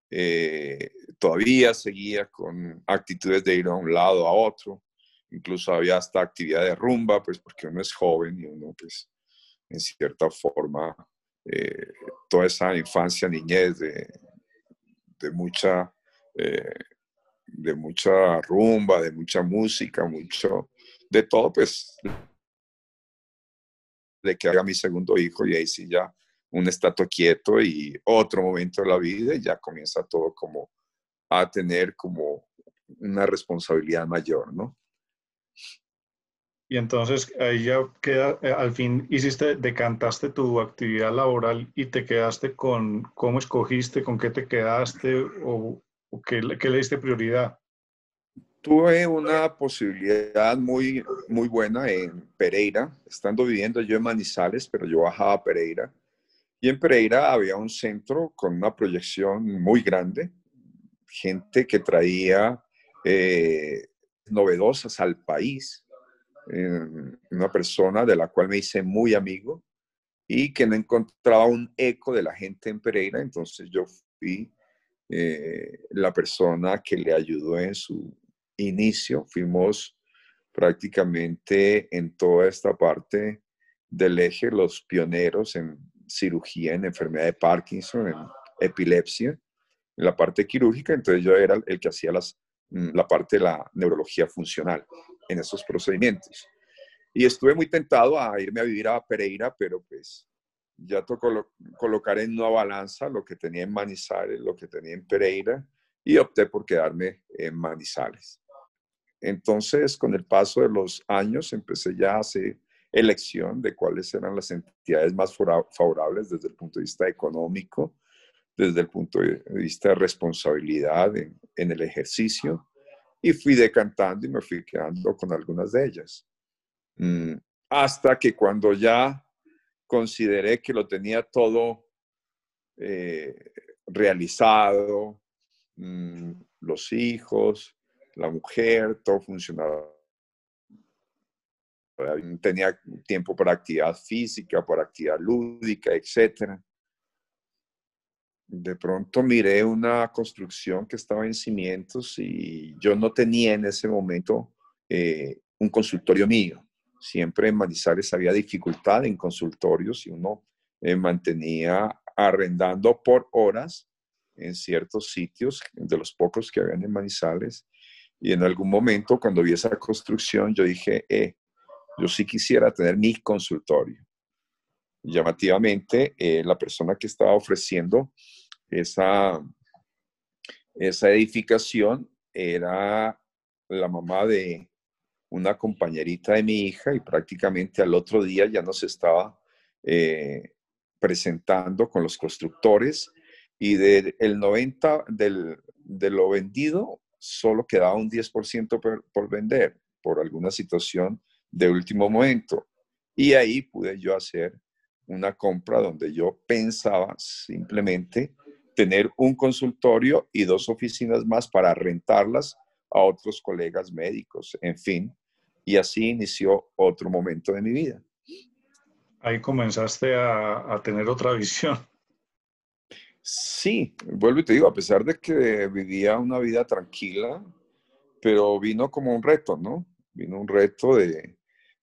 [SPEAKER 1] eh, todavía seguía con actitudes de ir a un lado a otro, incluso había hasta actividad de rumba, pues porque uno es joven y uno pues en cierta forma, eh, toda esa infancia, niñez de, de mucha, eh, de mucha rumba, de mucha música, mucho, de todo, pues, de que haga mi segundo hijo y ahí sí ya un estatua quieto y otro momento de la vida y ya comienza todo como a tener como una responsabilidad mayor, ¿no?
[SPEAKER 2] Y entonces ahí ya queda, eh, al fin hiciste, decantaste tu actividad laboral y te quedaste con cómo escogiste, con qué te quedaste o, qué, qué, le diste prioridad.
[SPEAKER 1] Tuve una posibilidad muy, muy buena en Pereira, estando viviendo yo en Manizales, pero yo bajaba a Pereira. Y en Pereira había un centro con una proyección muy grande, gente que traía eh, novedosas al país una persona de la cual me hice muy amigo y que no encontraba un eco de la gente en Pereira, entonces yo fui eh, la persona que le ayudó en su inicio. Fuimos prácticamente en toda esta parte del eje, los pioneros en cirugía, en enfermedad de Parkinson, en epilepsia, en la parte quirúrgica, entonces yo era el que hacía las, mm, la parte de la neurología funcional en esos procedimientos. Y estuve muy tentado a irme a vivir a Pereira, pero pues ya tocó colocar en una balanza lo que tenía en Manizales, lo que tenía en Pereira, y opté por quedarme en Manizales. Entonces, con el paso de los años, empecé ya a hacer elección de cuáles eran las entidades más favorables desde el punto de vista económico, desde el punto de vista de responsabilidad en, el ejercicio, y fui decantando y me fui quedando con algunas de ellas. Mm, hasta que cuando ya consideré que lo tenía todo eh, realizado, mm, los hijos, la mujer, todo funcionaba. Tenía tiempo para actividad física, para actividad lúdica, etc. De pronto miré una construcción que estaba en cimientos y yo no tenía en ese momento eh, un consultorio mío. Siempre en Manizales había dificultad en consultorios y uno eh, mantenía arrendando por horas en ciertos sitios, de los pocos que habían en Manizales, y en algún momento, cuando vi esa construcción, yo dije, eh, yo sí quisiera tener mi consultorio. Llamativamente, eh, la persona que estaba ofreciendo esa, esa edificación era la mamá de una compañerita de mi hija y prácticamente al otro día ya nos estaba eh, presentando con los constructores y del 90 del, de lo vendido, solo quedaba un 10% por, vender por alguna situación de último momento. Y ahí pude yo hacer una compra donde yo pensaba simplemente tener un consultorio y dos oficinas más para rentarlas a otros colegas médicos, en fin. Y así inició otro momento de mi vida.
[SPEAKER 2] Ahí comenzaste a, a tener otra visión.
[SPEAKER 1] Sí, vuelvo y te digo, a pesar de que vivía una vida tranquila, pero vino como un reto, ¿no? Vino un reto de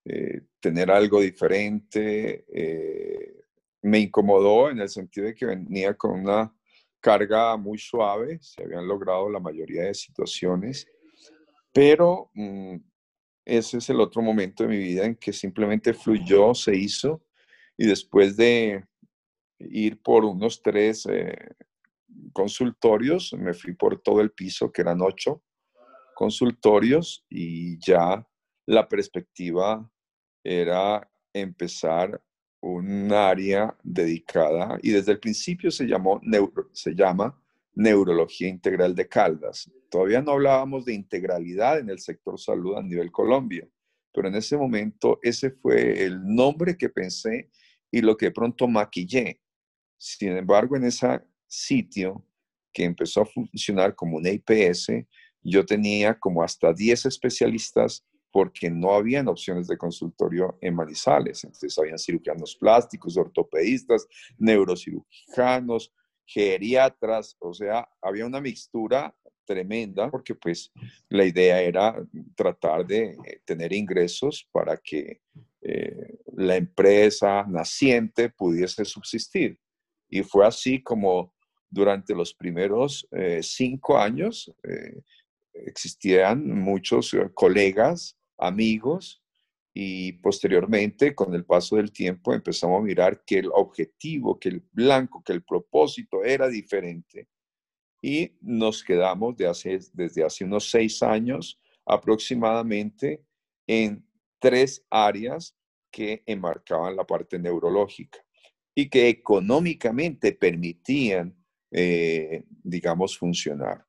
[SPEAKER 1] eh, tener algo diferente. Eh, me incomodó en el sentido de que venía con una carga muy suave, se habían logrado la mayoría de situaciones, pero mm, ese es el otro momento de mi vida en que simplemente fluyó, se hizo, y después de ir por unos tres eh, consultorios, me fui por todo el piso, que eran ocho consultorios, y ya la perspectiva era empezar un área dedicada, y desde el principio se, llamó se llama Neurología Integral de Caldas. Todavía no hablábamos de integralidad en el sector salud a nivel Colombia, pero en ese momento ese fue el nombre que pensé y lo que pronto maquillé. Sin embargo, en ese sitio que empezó a funcionar como un IPS, yo tenía como hasta 10 especialistas porque no habían opciones de consultorio en Manizales. Entonces, habían cirujanos plásticos, ortopedistas, neurocirujanos, geriatras, o sea, había una mixtura tremenda porque pues la idea era tratar de eh, tener ingresos para que eh, la empresa naciente pudiese subsistir. Y fue así como durante los primeros eh, cinco años existían muchos colegas, amigos, y posteriormente, con el paso del tiempo, empezamos a mirar que el objetivo, que el blanco, que el propósito era diferente. Y nos quedamos de hace, desde hace unos seis años aproximadamente en tres áreas que enmarcaban la parte neurológica y que económicamente permitían, eh, digamos, funcionar.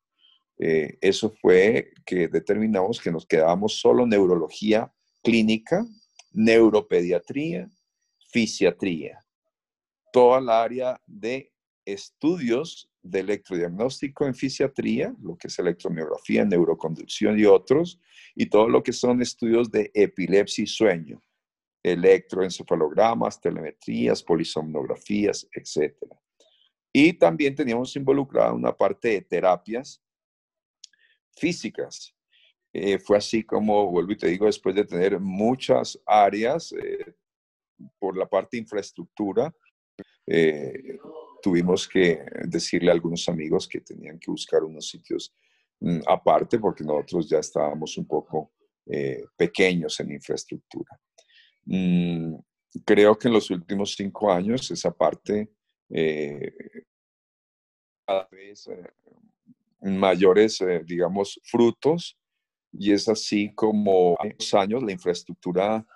[SPEAKER 1] Eh, eso fue que determinamos que nos quedábamos solo neurología clínica, neuropediatría, fisiatría, toda la área de estudios de electrodiagnóstico en fisiatría, lo que es electromiografía, neuroconducción y otros, y todo lo que son estudios de epilepsia y sueño electroencefalogramas, telemetrías, polisomnografías, etc. Y también teníamos involucrada una parte de terapias físicas. Eh, fue así como, vuelvo y te digo, después de tener muchas áreas, eh, por la parte de infraestructura, eh, tuvimos que decirle a algunos amigos que tenían que buscar unos sitios mm, aparte porque nosotros ya estábamos un poco eh, pequeños en infraestructura. Mm, creo que en los últimos cinco años esa parte eh, cada vez mayores, digamos, frutos y es así como en los años la infraestructura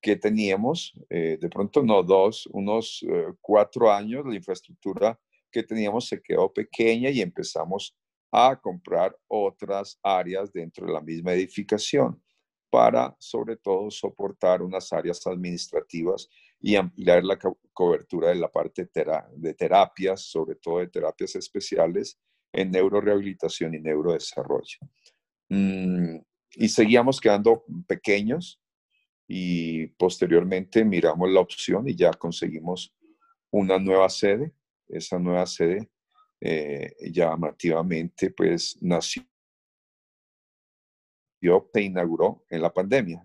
[SPEAKER 1] que teníamos, eh, de pronto no dos, unos eh, cuatro años, la infraestructura que teníamos se quedó pequeña y empezamos a comprar otras áreas dentro de la misma edificación para sobre todo soportar unas áreas administrativas y ampliar la cobertura de la parte de terapias, sobre todo de terapias especiales en neurorehabilitación y neurodesarrollo. Mm, y seguíamos quedando pequeños y posteriormente miramos la opción y ya conseguimos una nueva sede. Esa nueva sede eh, llamativamente pues nació, se inauguró en la pandemia.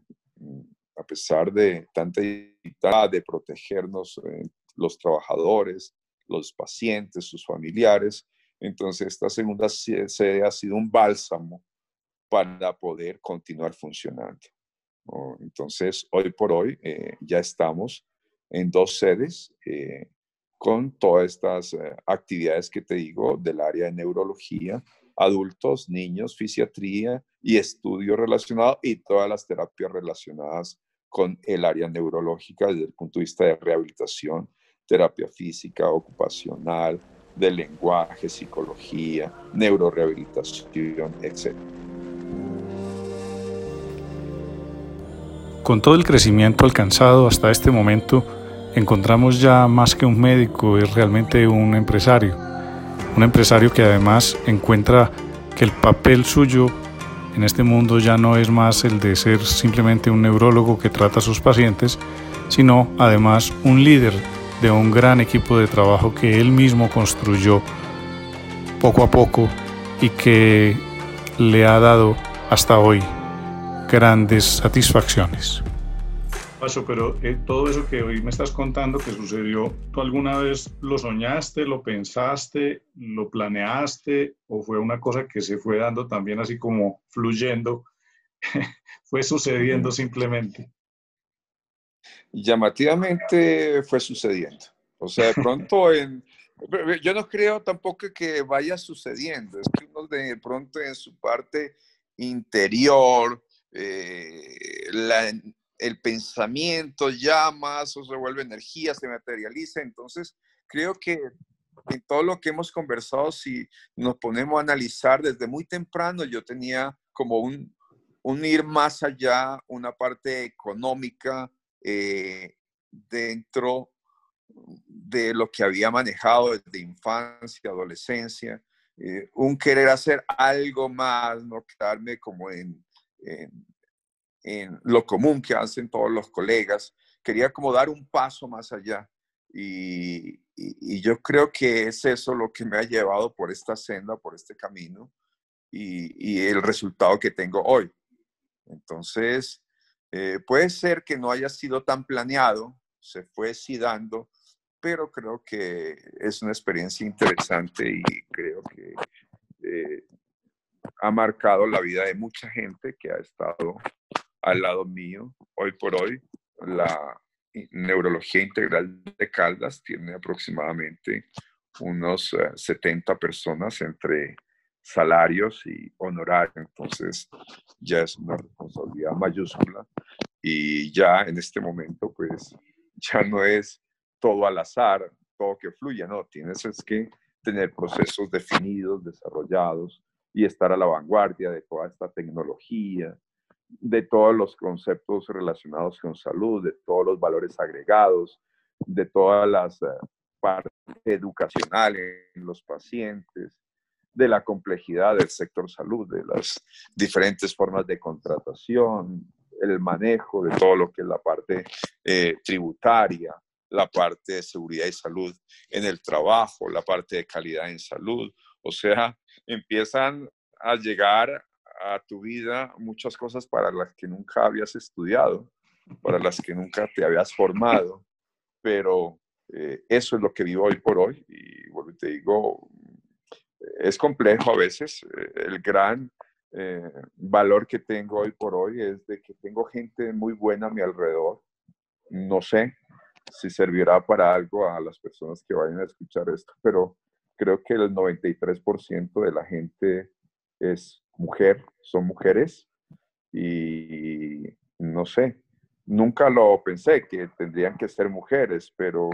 [SPEAKER 1] A pesar de tanta dificultad de protegernos eh, los trabajadores, los pacientes, sus familiares, entonces esta segunda sede ha sido un bálsamo para poder continuar funcionando. Entonces, hoy por hoy eh, ya estamos en dos sedes eh, con todas estas eh, actividades que te digo del área de neurología, adultos, niños, fisiatría y estudios relacionados y todas las terapias relacionadas con el área neurológica desde el punto de vista de rehabilitación, terapia física, ocupacional, de lenguaje, psicología, neurorehabilitación, etc.
[SPEAKER 3] Con todo el crecimiento alcanzado hasta este momento, encontramos ya más que un médico, es realmente un empresario. Un empresario que además encuentra que el papel suyo en este mundo ya no es más el de ser simplemente un neurólogo que trata a sus pacientes, sino además un líder de un gran equipo de trabajo que él mismo construyó poco a poco y que le ha dado hasta hoy grandes satisfacciones.
[SPEAKER 2] Paso, pero eh, todo eso que hoy me estás contando que sucedió, ¿tú alguna vez lo soñaste, lo pensaste, lo planeaste o fue una cosa que se fue dando también así como fluyendo, fue sucediendo simplemente?
[SPEAKER 1] Llamativamente fue sucediendo. O sea, de pronto en, yo no creo tampoco que vaya sucediendo, es que uno de pronto en su parte interior eh, el pensamiento llama, se vuelve energía, se materializa. Entonces, creo que en todo lo que hemos conversado, si nos ponemos a analizar desde muy temprano, yo tenía como un, un ir más allá, una parte económica eh, dentro de lo que había manejado desde infancia, adolescencia, eh, un querer hacer algo más, no quedarme como en, en, lo común que hacen todos los colegas. Quería como dar un paso más allá. Y, yo creo que es eso lo que me ha llevado por esta senda, por este camino y, el resultado que tengo hoy. Entonces, eh, puede ser que no haya sido tan planeado, se fue sí dando, pero creo que es una experiencia interesante y creo que eh, ha marcado la vida de mucha gente que ha estado al lado mío. Hoy por hoy, la neurología integral de Caldas tiene aproximadamente unos 70 eh, personas entre salarios y honorarios, entonces ya es una responsabilidad mayúscula y ya en este momento pues ya no es todo al azar, todo que fluya, no, tienes es que tener procesos definidos, desarrollados, y estar a la vanguardia de toda esta tecnología, de todos los conceptos relacionados con salud, de todos los valores agregados, de todas las eh, partes educacionales en los pacientes, de la complejidad del sector salud, de las diferentes formas de contratación, el manejo de todo lo que es la parte eh, tributaria, la parte de seguridad y salud en el trabajo, la parte de calidad en salud. O sea, empiezan a llegar a tu vida muchas cosas para las que nunca habías estudiado, para las que nunca te habías formado. pero eh, eso es lo que vivo hoy por hoy. Y bueno, te digo, es complejo a veces. Eh, el gran eh, valor que tengo hoy por hoy es de que tengo gente muy buena a mi alrededor. No sé si servirá para algo a las personas que vayan a escuchar esto, pero creo que el 93% de la gente es mujer, son mujeres y no sé, nunca lo pensé que tendrían que ser mujeres, pero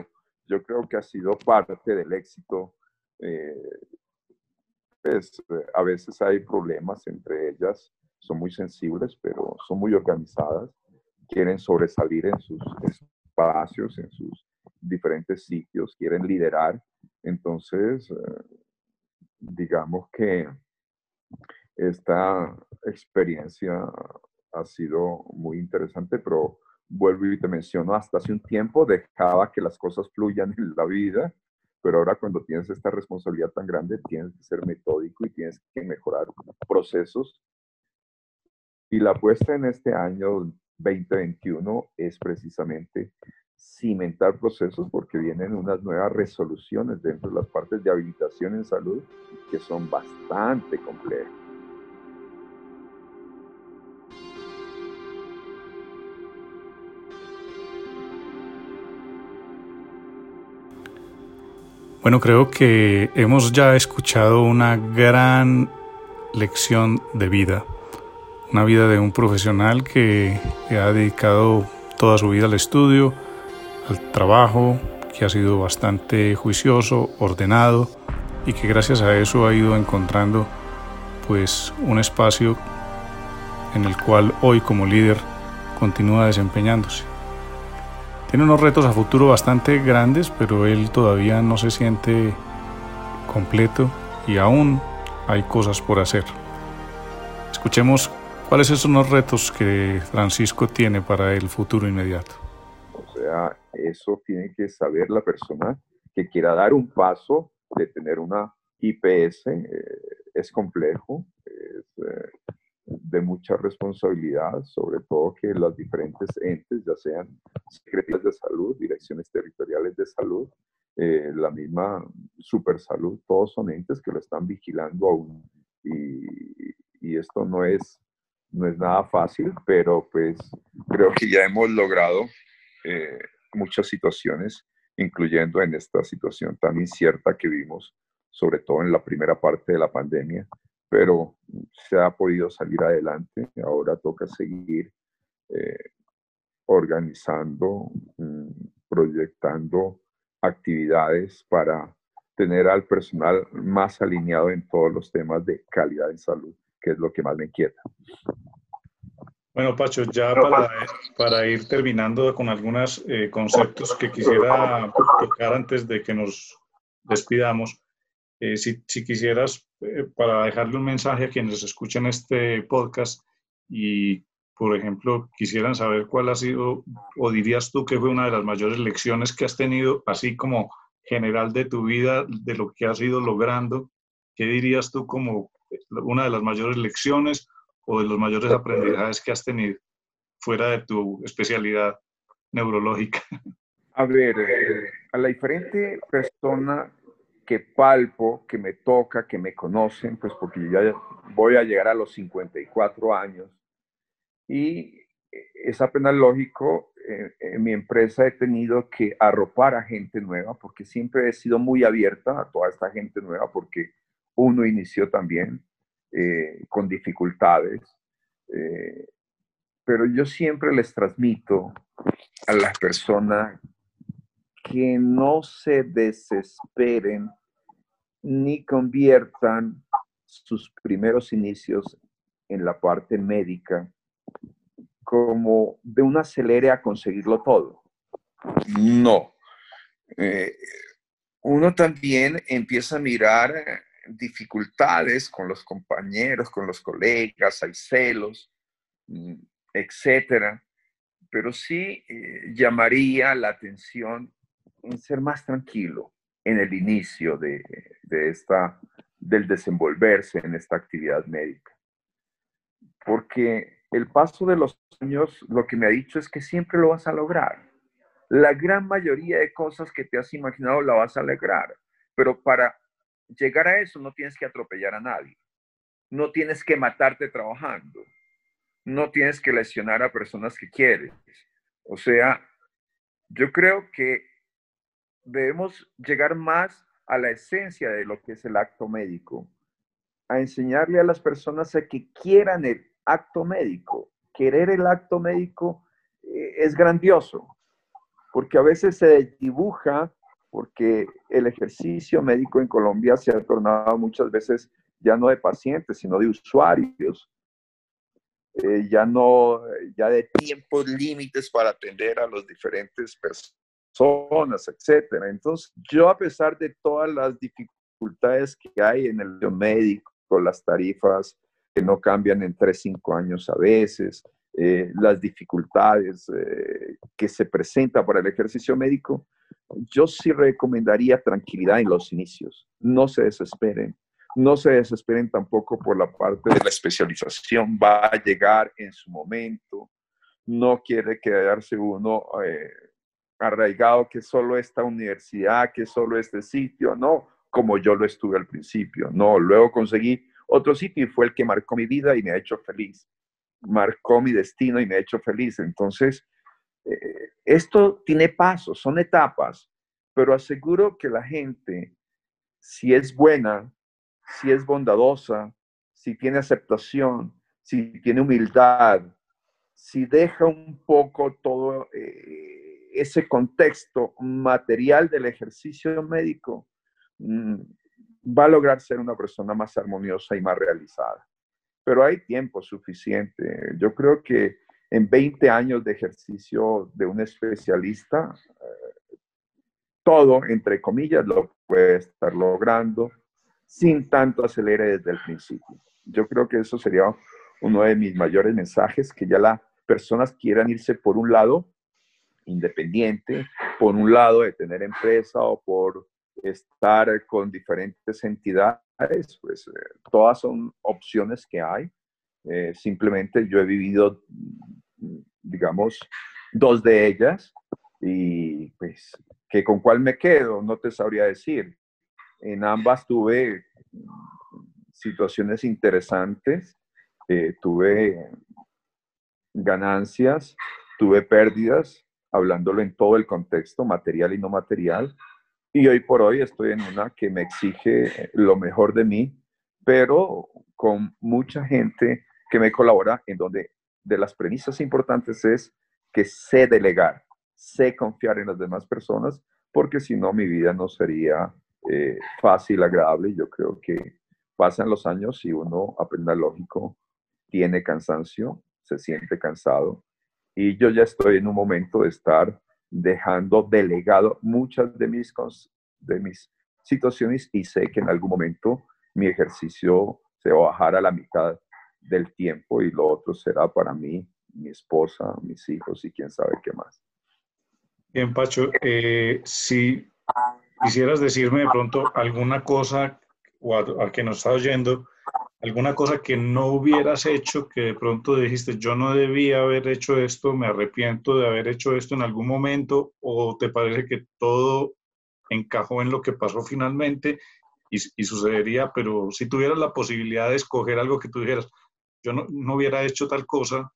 [SPEAKER 1] yo creo que ha sido parte del éxito. Eh, pues, a veces hay problemas entre ellas, son muy sensibles, pero son muy organizadas, quieren sobresalir en sus espacios, en sus diferentes sitios, quieren liderar. Entonces, eh, digamos que esta experiencia ha sido muy interesante, pero vuelvo y te menciono, hasta hace un tiempo dejaba que las cosas fluyan en la vida, pero ahora cuando tienes esta responsabilidad tan grande, tienes que ser metódico y tienes que mejorar procesos. Y la apuesta en este año 2021 es precisamente cimentar procesos porque vienen unas nuevas resoluciones dentro de las partes de habilitación en salud que son bastante complejas.
[SPEAKER 3] Bueno, creo que hemos ya escuchado una gran lección de vida, una vida de un profesional que, ha dedicado toda su vida al estudio, al trabajo, que ha sido bastante juicioso, ordenado y que gracias a eso ha ido encontrando pues un espacio en el cual hoy como líder continúa desempeñándose. Tiene unos retos a futuro bastante grandes, pero él todavía no se siente completo y aún hay cosas por hacer. Escuchemos cuáles son los retos que Francisco tiene para el futuro inmediato.
[SPEAKER 1] Sea, eso tiene que saber la persona que quiera dar un paso de tener una IPS. Eh, es complejo, es, eh, de mucha responsabilidad, sobre todo que las diferentes entes, ya sean secretarías de salud, direcciones territoriales de salud, eh, la misma Supersalud, todos son entes que lo están vigilando aún. Y, y, esto no es, no es nada fácil, pero pues creo que ya hemos logrado eh, muchas situaciones, incluyendo en esta situación tan incierta que vimos, sobre todo en la primera parte de la pandemia, pero se ha podido salir adelante. Ahora toca seguir eh, organizando, mm, proyectando actividades para tener al personal más alineado en todos los temas de calidad en salud, que es lo que más me inquieta.
[SPEAKER 2] Bueno, Pacho, ya para, ir terminando con algunos eh, conceptos que quisiera tocar antes de que nos despidamos, eh, si, si, quisieras eh, para dejarle un mensaje a quienes escuchan este podcast y, por ejemplo, quisieran saber cuál ha sido, o dirías tú que fue una de las mayores lecciones que has tenido, así como general de tu vida, de lo que has ido logrando, ¿qué dirías tú como una de las mayores lecciones o de los mayores aprendizajes que has tenido fuera de tu especialidad neurológica?
[SPEAKER 1] A ver, a la diferente persona que palpo, que me toca, que me conocen, pues porque ya voy a llegar a los 54 años. Y es apenas lógico, eh, en mi empresa he tenido que arropar a gente nueva, porque siempre he sido muy abierta a toda esta gente nueva, porque uno inició también eh, con dificultades. Eh, pero yo siempre les transmito a las personas que no se desesperen ni conviertan sus primeros inicios en la parte médica como de un acelere a conseguirlo todo. No. Eh, uno también empieza a mirar dificultades con los compañeros, con los colegas, hay celos, mm, etcétera. Pero sí eh, llamaría la atención en ser más tranquilo en el inicio de, esta, del desenvolverse en esta actividad médica. Porque el paso de los años lo que me ha dicho es que siempre lo vas a lograr. La gran mayoría de cosas que te has imaginado la vas a lograr, pero para llegar a eso no tienes que atropellar a nadie, no tienes que matarte trabajando, no tienes que lesionar a personas que quieres. O sea, yo creo que debemos llegar más a la esencia de lo que es el acto médico, a enseñarle a las personas a que quieran el acto médico. Querer el acto médico eh, es grandioso, porque a veces se dibuja, porque el ejercicio médico en Colombia se ha tornado muchas veces ya no de pacientes, sino de usuarios. Eh, ya no, ya de tiempos límites para atender a los diferentes personas, etcétera. Entonces, yo a pesar de todas las dificultades que hay en el médico, las tarifas que no cambian en 3, 5 años a veces, eh, las dificultades eh, que se presentan para el ejercicio médico, yo sí recomendaría tranquilidad en los inicios. No se desesperen. No se desesperen tampoco por la parte de la especialización. Va a llegar en su momento. No quiere quedarse uno eh, arraigado que solo esta universidad, que solo este sitio. No, como yo lo estuve al principio. No, luego conseguí otro sitio y fue el que marcó mi vida y me ha hecho feliz. Marcó mi destino y me ha hecho feliz. Entonces, eh, esto tiene pasos, son etapas, pero aseguro que la gente, si es buena, si es bondadosa, si tiene aceptación, si tiene humildad, si deja un poco todo eh, ese contexto material del ejercicio médico, Mm, va a lograr ser una persona más armoniosa y más realizada. Pero hay tiempo suficiente. Yo creo que en 20 años de ejercicio de un especialista, eh, todo, entre comillas, lo puede estar logrando sin tanto acelere desde el principio. Yo creo que eso sería uno de mis mayores mensajes, que ya las personas quieran irse por un lado independiente, por un lado de tener empresa o por estar con diferentes entidades, pues eh, todas son opciones que hay. Eh, simplemente yo he vivido, digamos, dos de ellas y pues que con cuál me quedo, no te sabría decir. En ambas tuve situaciones interesantes, eh, tuve ganancias, tuve pérdidas, hablándolo en todo el contexto, material y no material, y hoy por hoy estoy en una que me exige lo mejor de mí, pero con mucha gente que me colabora, en donde de las premisas importantes es que sé delegar, sé confiar en las demás personas, porque si no mi vida no sería eh, fácil, agradable. Yo creo que pasan los años y uno aprende lógico, tiene cansancio, se siente cansado. Y yo ya estoy en un momento de estar dejando delegado muchas de mis, de mis situaciones y sé que en algún momento mi ejercicio se va a bajar a la mitad del tiempo y lo otro será para mí, mi esposa, mis hijos y quién sabe qué más.
[SPEAKER 2] Bien, Pacho, eh, si quisieras decirme de pronto alguna cosa o al que nos está oyendo alguna cosa que no hubieras hecho, que de pronto dijiste, yo no debía haber hecho esto, me arrepiento de haber hecho esto en algún momento, o te parece que todo encajó en lo que pasó finalmente y, sucedería, pero si tuvieras la posibilidad de escoger algo que tú dijeras, yo no, no hubiera hecho tal cosa,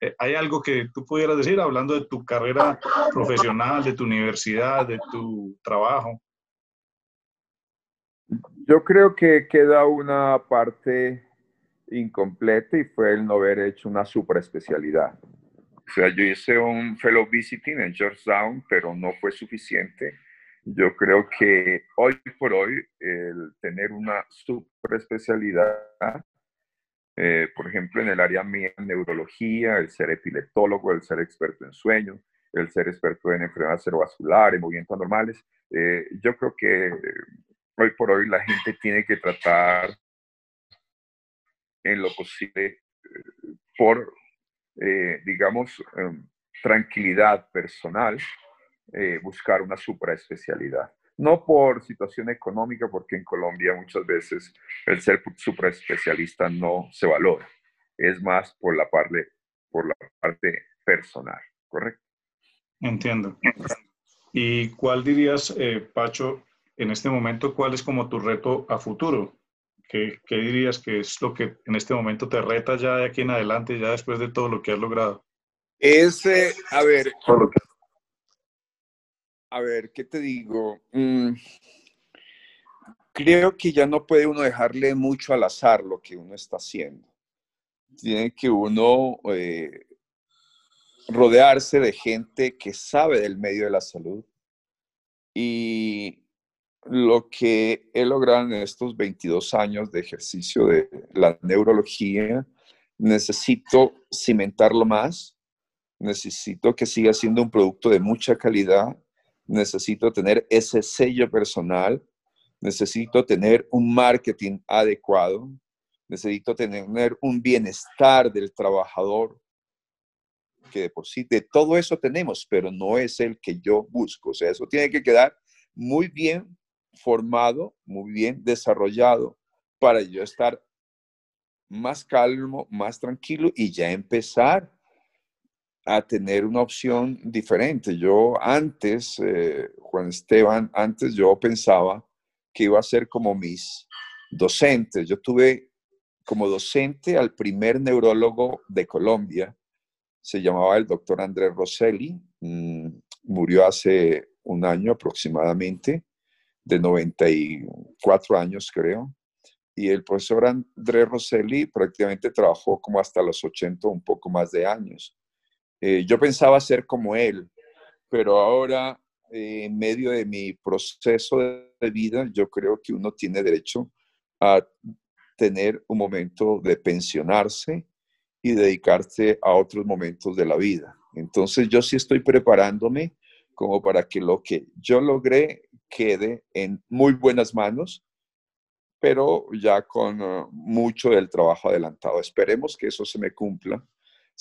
[SPEAKER 2] eh, ¿hay algo que tú pudieras decir hablando de tu carrera profesional, de tu universidad, de tu trabajo?
[SPEAKER 1] Yo creo que queda una parte incompleta y fue el no haber hecho una especialidad. O sea, yo hice un fellow visiting en Georgetown, pero no fue suficiente. Yo creo que hoy por hoy el tener una superespecialidad, eh, por ejemplo, en el área mía, neurología, el ser epileptólogo, el ser experto en sueño, el ser experto en enfermedades cerebrovasculares, movimientos anormales, eh, yo creo que hoy por hoy la gente tiene que tratar en lo posible eh, por, eh, digamos, em, tranquilidad personal, eh, buscar una supraespecialidad. No por situación económica, porque en Colombia muchas veces el ser supraespecialista no se valora. Es más por la parte, por la parte personal, ¿correcto?
[SPEAKER 2] Entiendo. ¿Y cuál dirías, eh, Pacho, en este momento, cuál es como tu reto a futuro? ¿Qué, ¿Qué, dirías que es lo que en este momento te reta ya de aquí en adelante, ya después de todo lo que has logrado?
[SPEAKER 1] Es, a ver, a ver, ¿qué te digo? Mm, creo que ya no puede uno dejarle mucho al azar lo que uno está haciendo. Tiene que uno eh, rodearse de gente que sabe del medio de la salud. Y lo que he logrado en estos 22 años de ejercicio de la neurología, necesito cimentarlo más, necesito que siga siendo un producto de mucha calidad, necesito tener ese sello personal, necesito tener un marketing adecuado, necesito tener un bienestar del trabajador, que de por sí de todo eso tenemos, pero no es el que yo busco. O sea, eso tiene que quedar muy bien formado, muy bien desarrollado para yo estar más calmo, más tranquilo y ya empezar a tener una opción diferente. Yo antes, eh, Juan Esteban, antes yo pensaba que iba a ser como mis docentes. Yo tuve como docente al primer neurólogo de Colombia, se llamaba el doctor Andrés Rosselli, mm, murió hace un año aproximadamente, de 94 años creo, y el profesor Andrés Rosselli prácticamente trabajó como hasta los 80, un poco más de años. Eh, yo pensaba ser como él, pero ahora, eh, en medio de mi proceso de vida, yo creo que uno tiene derecho a tener un momento de pensionarse y dedicarse a otros momentos de la vida. Entonces yo sí estoy preparándome como para que lo que yo logré quede en muy buenas manos, pero ya con uh, mucho del trabajo adelantado. Esperemos que eso se me cumpla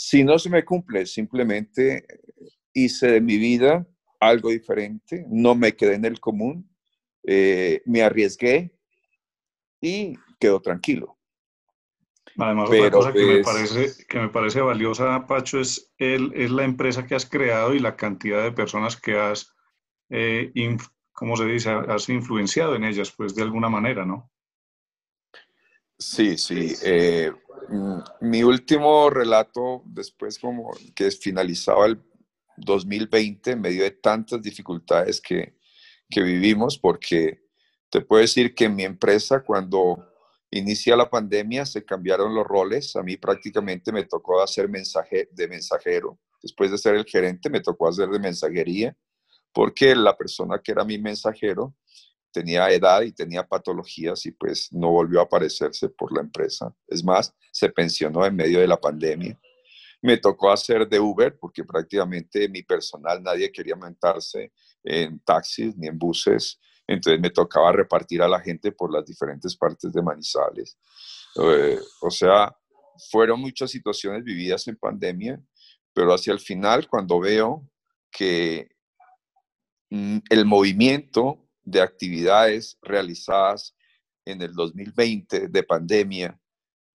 [SPEAKER 1] si no se me cumple, simplemente hice de mi vida algo diferente, no me quedé en el común, eh, me arriesgué y quedó tranquilo.
[SPEAKER 2] Además, otra cosa que, me parece, que me parece valiosa, Pacho, es, el, es la empresa que has creado y la cantidad de personas que has, eh, ¿cómo se dice?, has influenciado en ellas, pues de alguna manera, ¿no?
[SPEAKER 1] Sí, sí. Eh, Mm, mi último relato, después como que finalizaba el 2020 en medio de tantas dificultades que, que vivimos, porque te puedo decir que en mi empresa cuando inicia la pandemia se cambiaron los roles. A mí prácticamente me tocó hacer mensaje, de mensajero. Después de ser el gerente me tocó hacer de mensajería, porque la persona que era mi mensajero tenía edad y tenía patologías y pues no volvió a aparecerse por la empresa. Es más, se pensionó en medio de la pandemia. Me tocó hacer de Uber porque prácticamente mi personal nadie quería montarse en taxis ni en buses. Entonces me tocaba repartir a la gente por las diferentes partes de Manizales. Eh, o sea, fueron muchas situaciones vividas en pandemia, pero hacia el final, cuando veo que mm, el movimiento de actividades realizadas en el 2020 de pandemia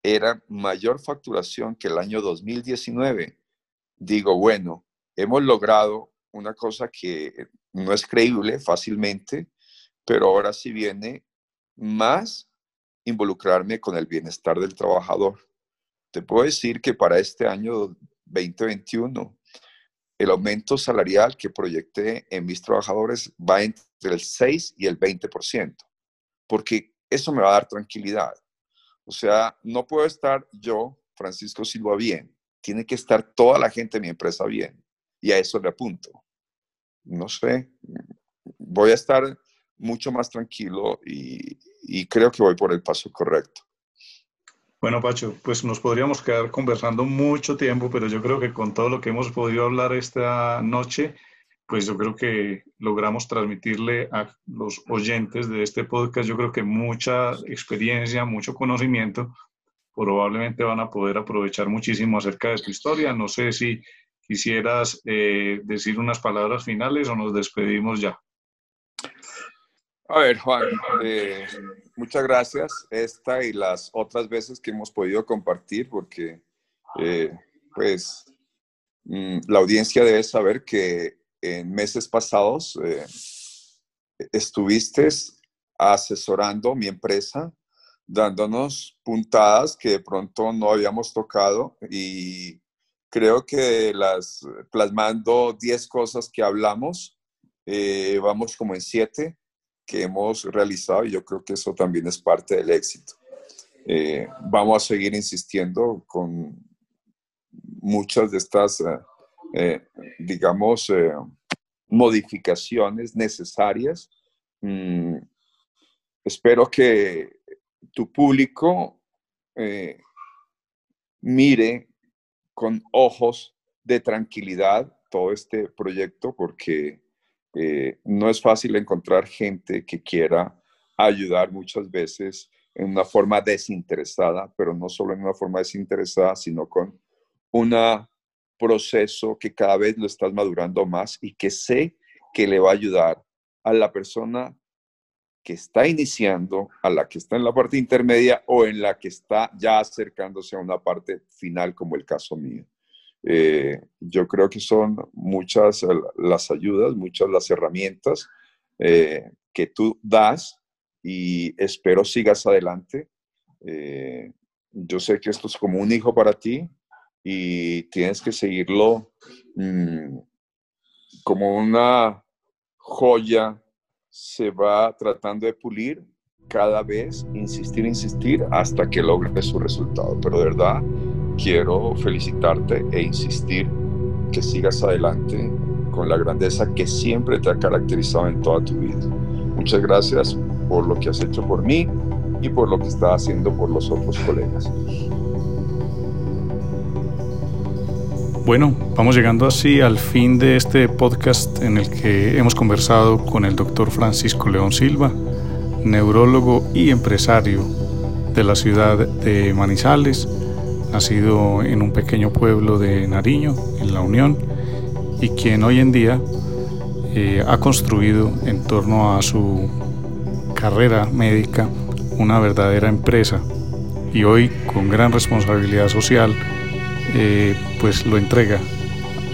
[SPEAKER 1] era mayor facturación que el año 2019. Digo, bueno, hemos logrado una cosa que no es creíble fácilmente, pero ahora sí viene más involucrarme con el bienestar del trabajador. Te puedo decir que para este año 2021 el aumento salarial que proyecté en mis trabajadores va entre el 6 y el 20%, porque eso me va a dar tranquilidad. O sea, no puedo estar yo, Francisco Silva, bien. Tiene que estar toda la gente de mi empresa bien. Y a eso le apunto. No sé, voy a estar mucho más tranquilo y, y creo que voy por el paso correcto.
[SPEAKER 2] Bueno, Pacho, pues nos podríamos quedar conversando mucho tiempo, pero yo creo que con todo lo que hemos podido hablar esta noche, pues yo creo que logramos transmitirle a los oyentes de este podcast, yo creo que mucha experiencia, mucho conocimiento, probablemente van a poder aprovechar muchísimo acerca de tu historia. No sé si quisieras eh, decir unas palabras finales o nos despedimos ya.
[SPEAKER 1] A ver, Juan, eh, muchas gracias. Esta y las otras veces que hemos podido compartir, porque eh, pues mm, la audiencia debe saber que en meses pasados eh, estuviste asesorando mi empresa, dándonos puntadas que de pronto no habíamos tocado y creo que las plasmando 10 cosas que hablamos, eh, vamos como en 7 que hemos realizado y yo creo que eso también es parte del éxito. Eh, vamos a seguir insistiendo con muchas de estas, eh, digamos, modificaciones necesarias. Mm, espero que tu público mire con ojos de tranquilidad todo este proyecto porque eh, no es fácil encontrar gente que quiera ayudar muchas veces en una forma desinteresada, pero no solo en una forma desinteresada, sino con un proceso que cada vez lo estás madurando más y que sé que le va a ayudar a la persona que está iniciando, a la que está en la parte intermedia o en la que está ya acercándose a una parte final, como el caso mío. Eh, yo creo que son muchas las ayudas, muchas las herramientas eh, que tú das y espero sigas adelante. Eh, yo sé que esto es como un hijo para ti y tienes que seguirlo mm, como una joya se va tratando de pulir cada vez, insistir, insistir hasta que logre su resultado. Pero de verdad, quiero felicitarte e insistir que sigas adelante con la grandeza que siempre te ha caracterizado en toda tu vida. Muchas gracias por lo que has hecho por mí y por lo que estás haciendo por los otros colegas.
[SPEAKER 2] Bueno, vamos llegando así al fin de este podcast en el que hemos conversado con el doctor Francisco León Silva, neurólogo y empresario de la ciudad de Manizales, nacido en un pequeño pueblo de Nariño, en La Unión, y quien hoy en día eh, ha construido en torno a su carrera médica una verdadera empresa y hoy con gran responsabilidad social eh, pues lo entrega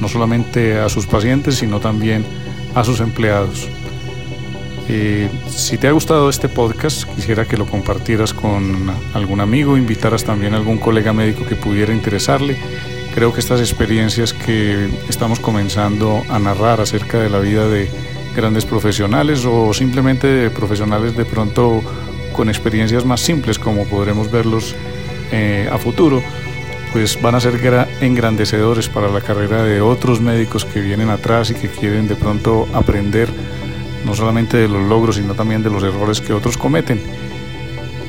[SPEAKER 2] no solamente a sus pacientes, sino también a sus empleados. Eh, si te ha gustado este podcast, quisiera que lo compartieras con algún amigo, invitaras también a algún colega médico que pudiera interesarle. Creo que estas experiencias que estamos comenzando a narrar acerca de la vida de grandes profesionales o simplemente de profesionales de pronto con experiencias más simples como podremos verlos eh, a futuro, pues van a ser engrandecedores para la carrera de otros médicos que vienen atrás y que quieren de pronto aprender no solamente de los logros, sino también de los errores que otros cometen.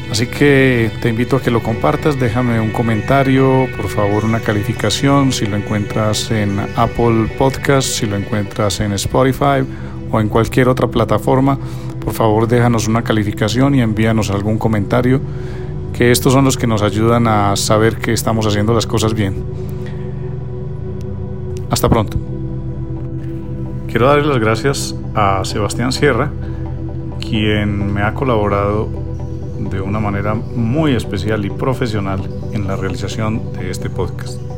[SPEAKER 2] Así que te invito a que lo compartas, déjame un comentario, por favor una calificación, si lo encuentras en Apple Podcast, si lo encuentras en Spotify o en cualquier otra plataforma, por favor déjanos una calificación y envíanos algún comentario que estos son los que nos ayudan a saber que estamos haciendo las cosas bien. Hasta pronto. Quiero darle las gracias a Sebastián Sierra, quien me ha colaborado de una manera muy especial y profesional en la realización de este podcast.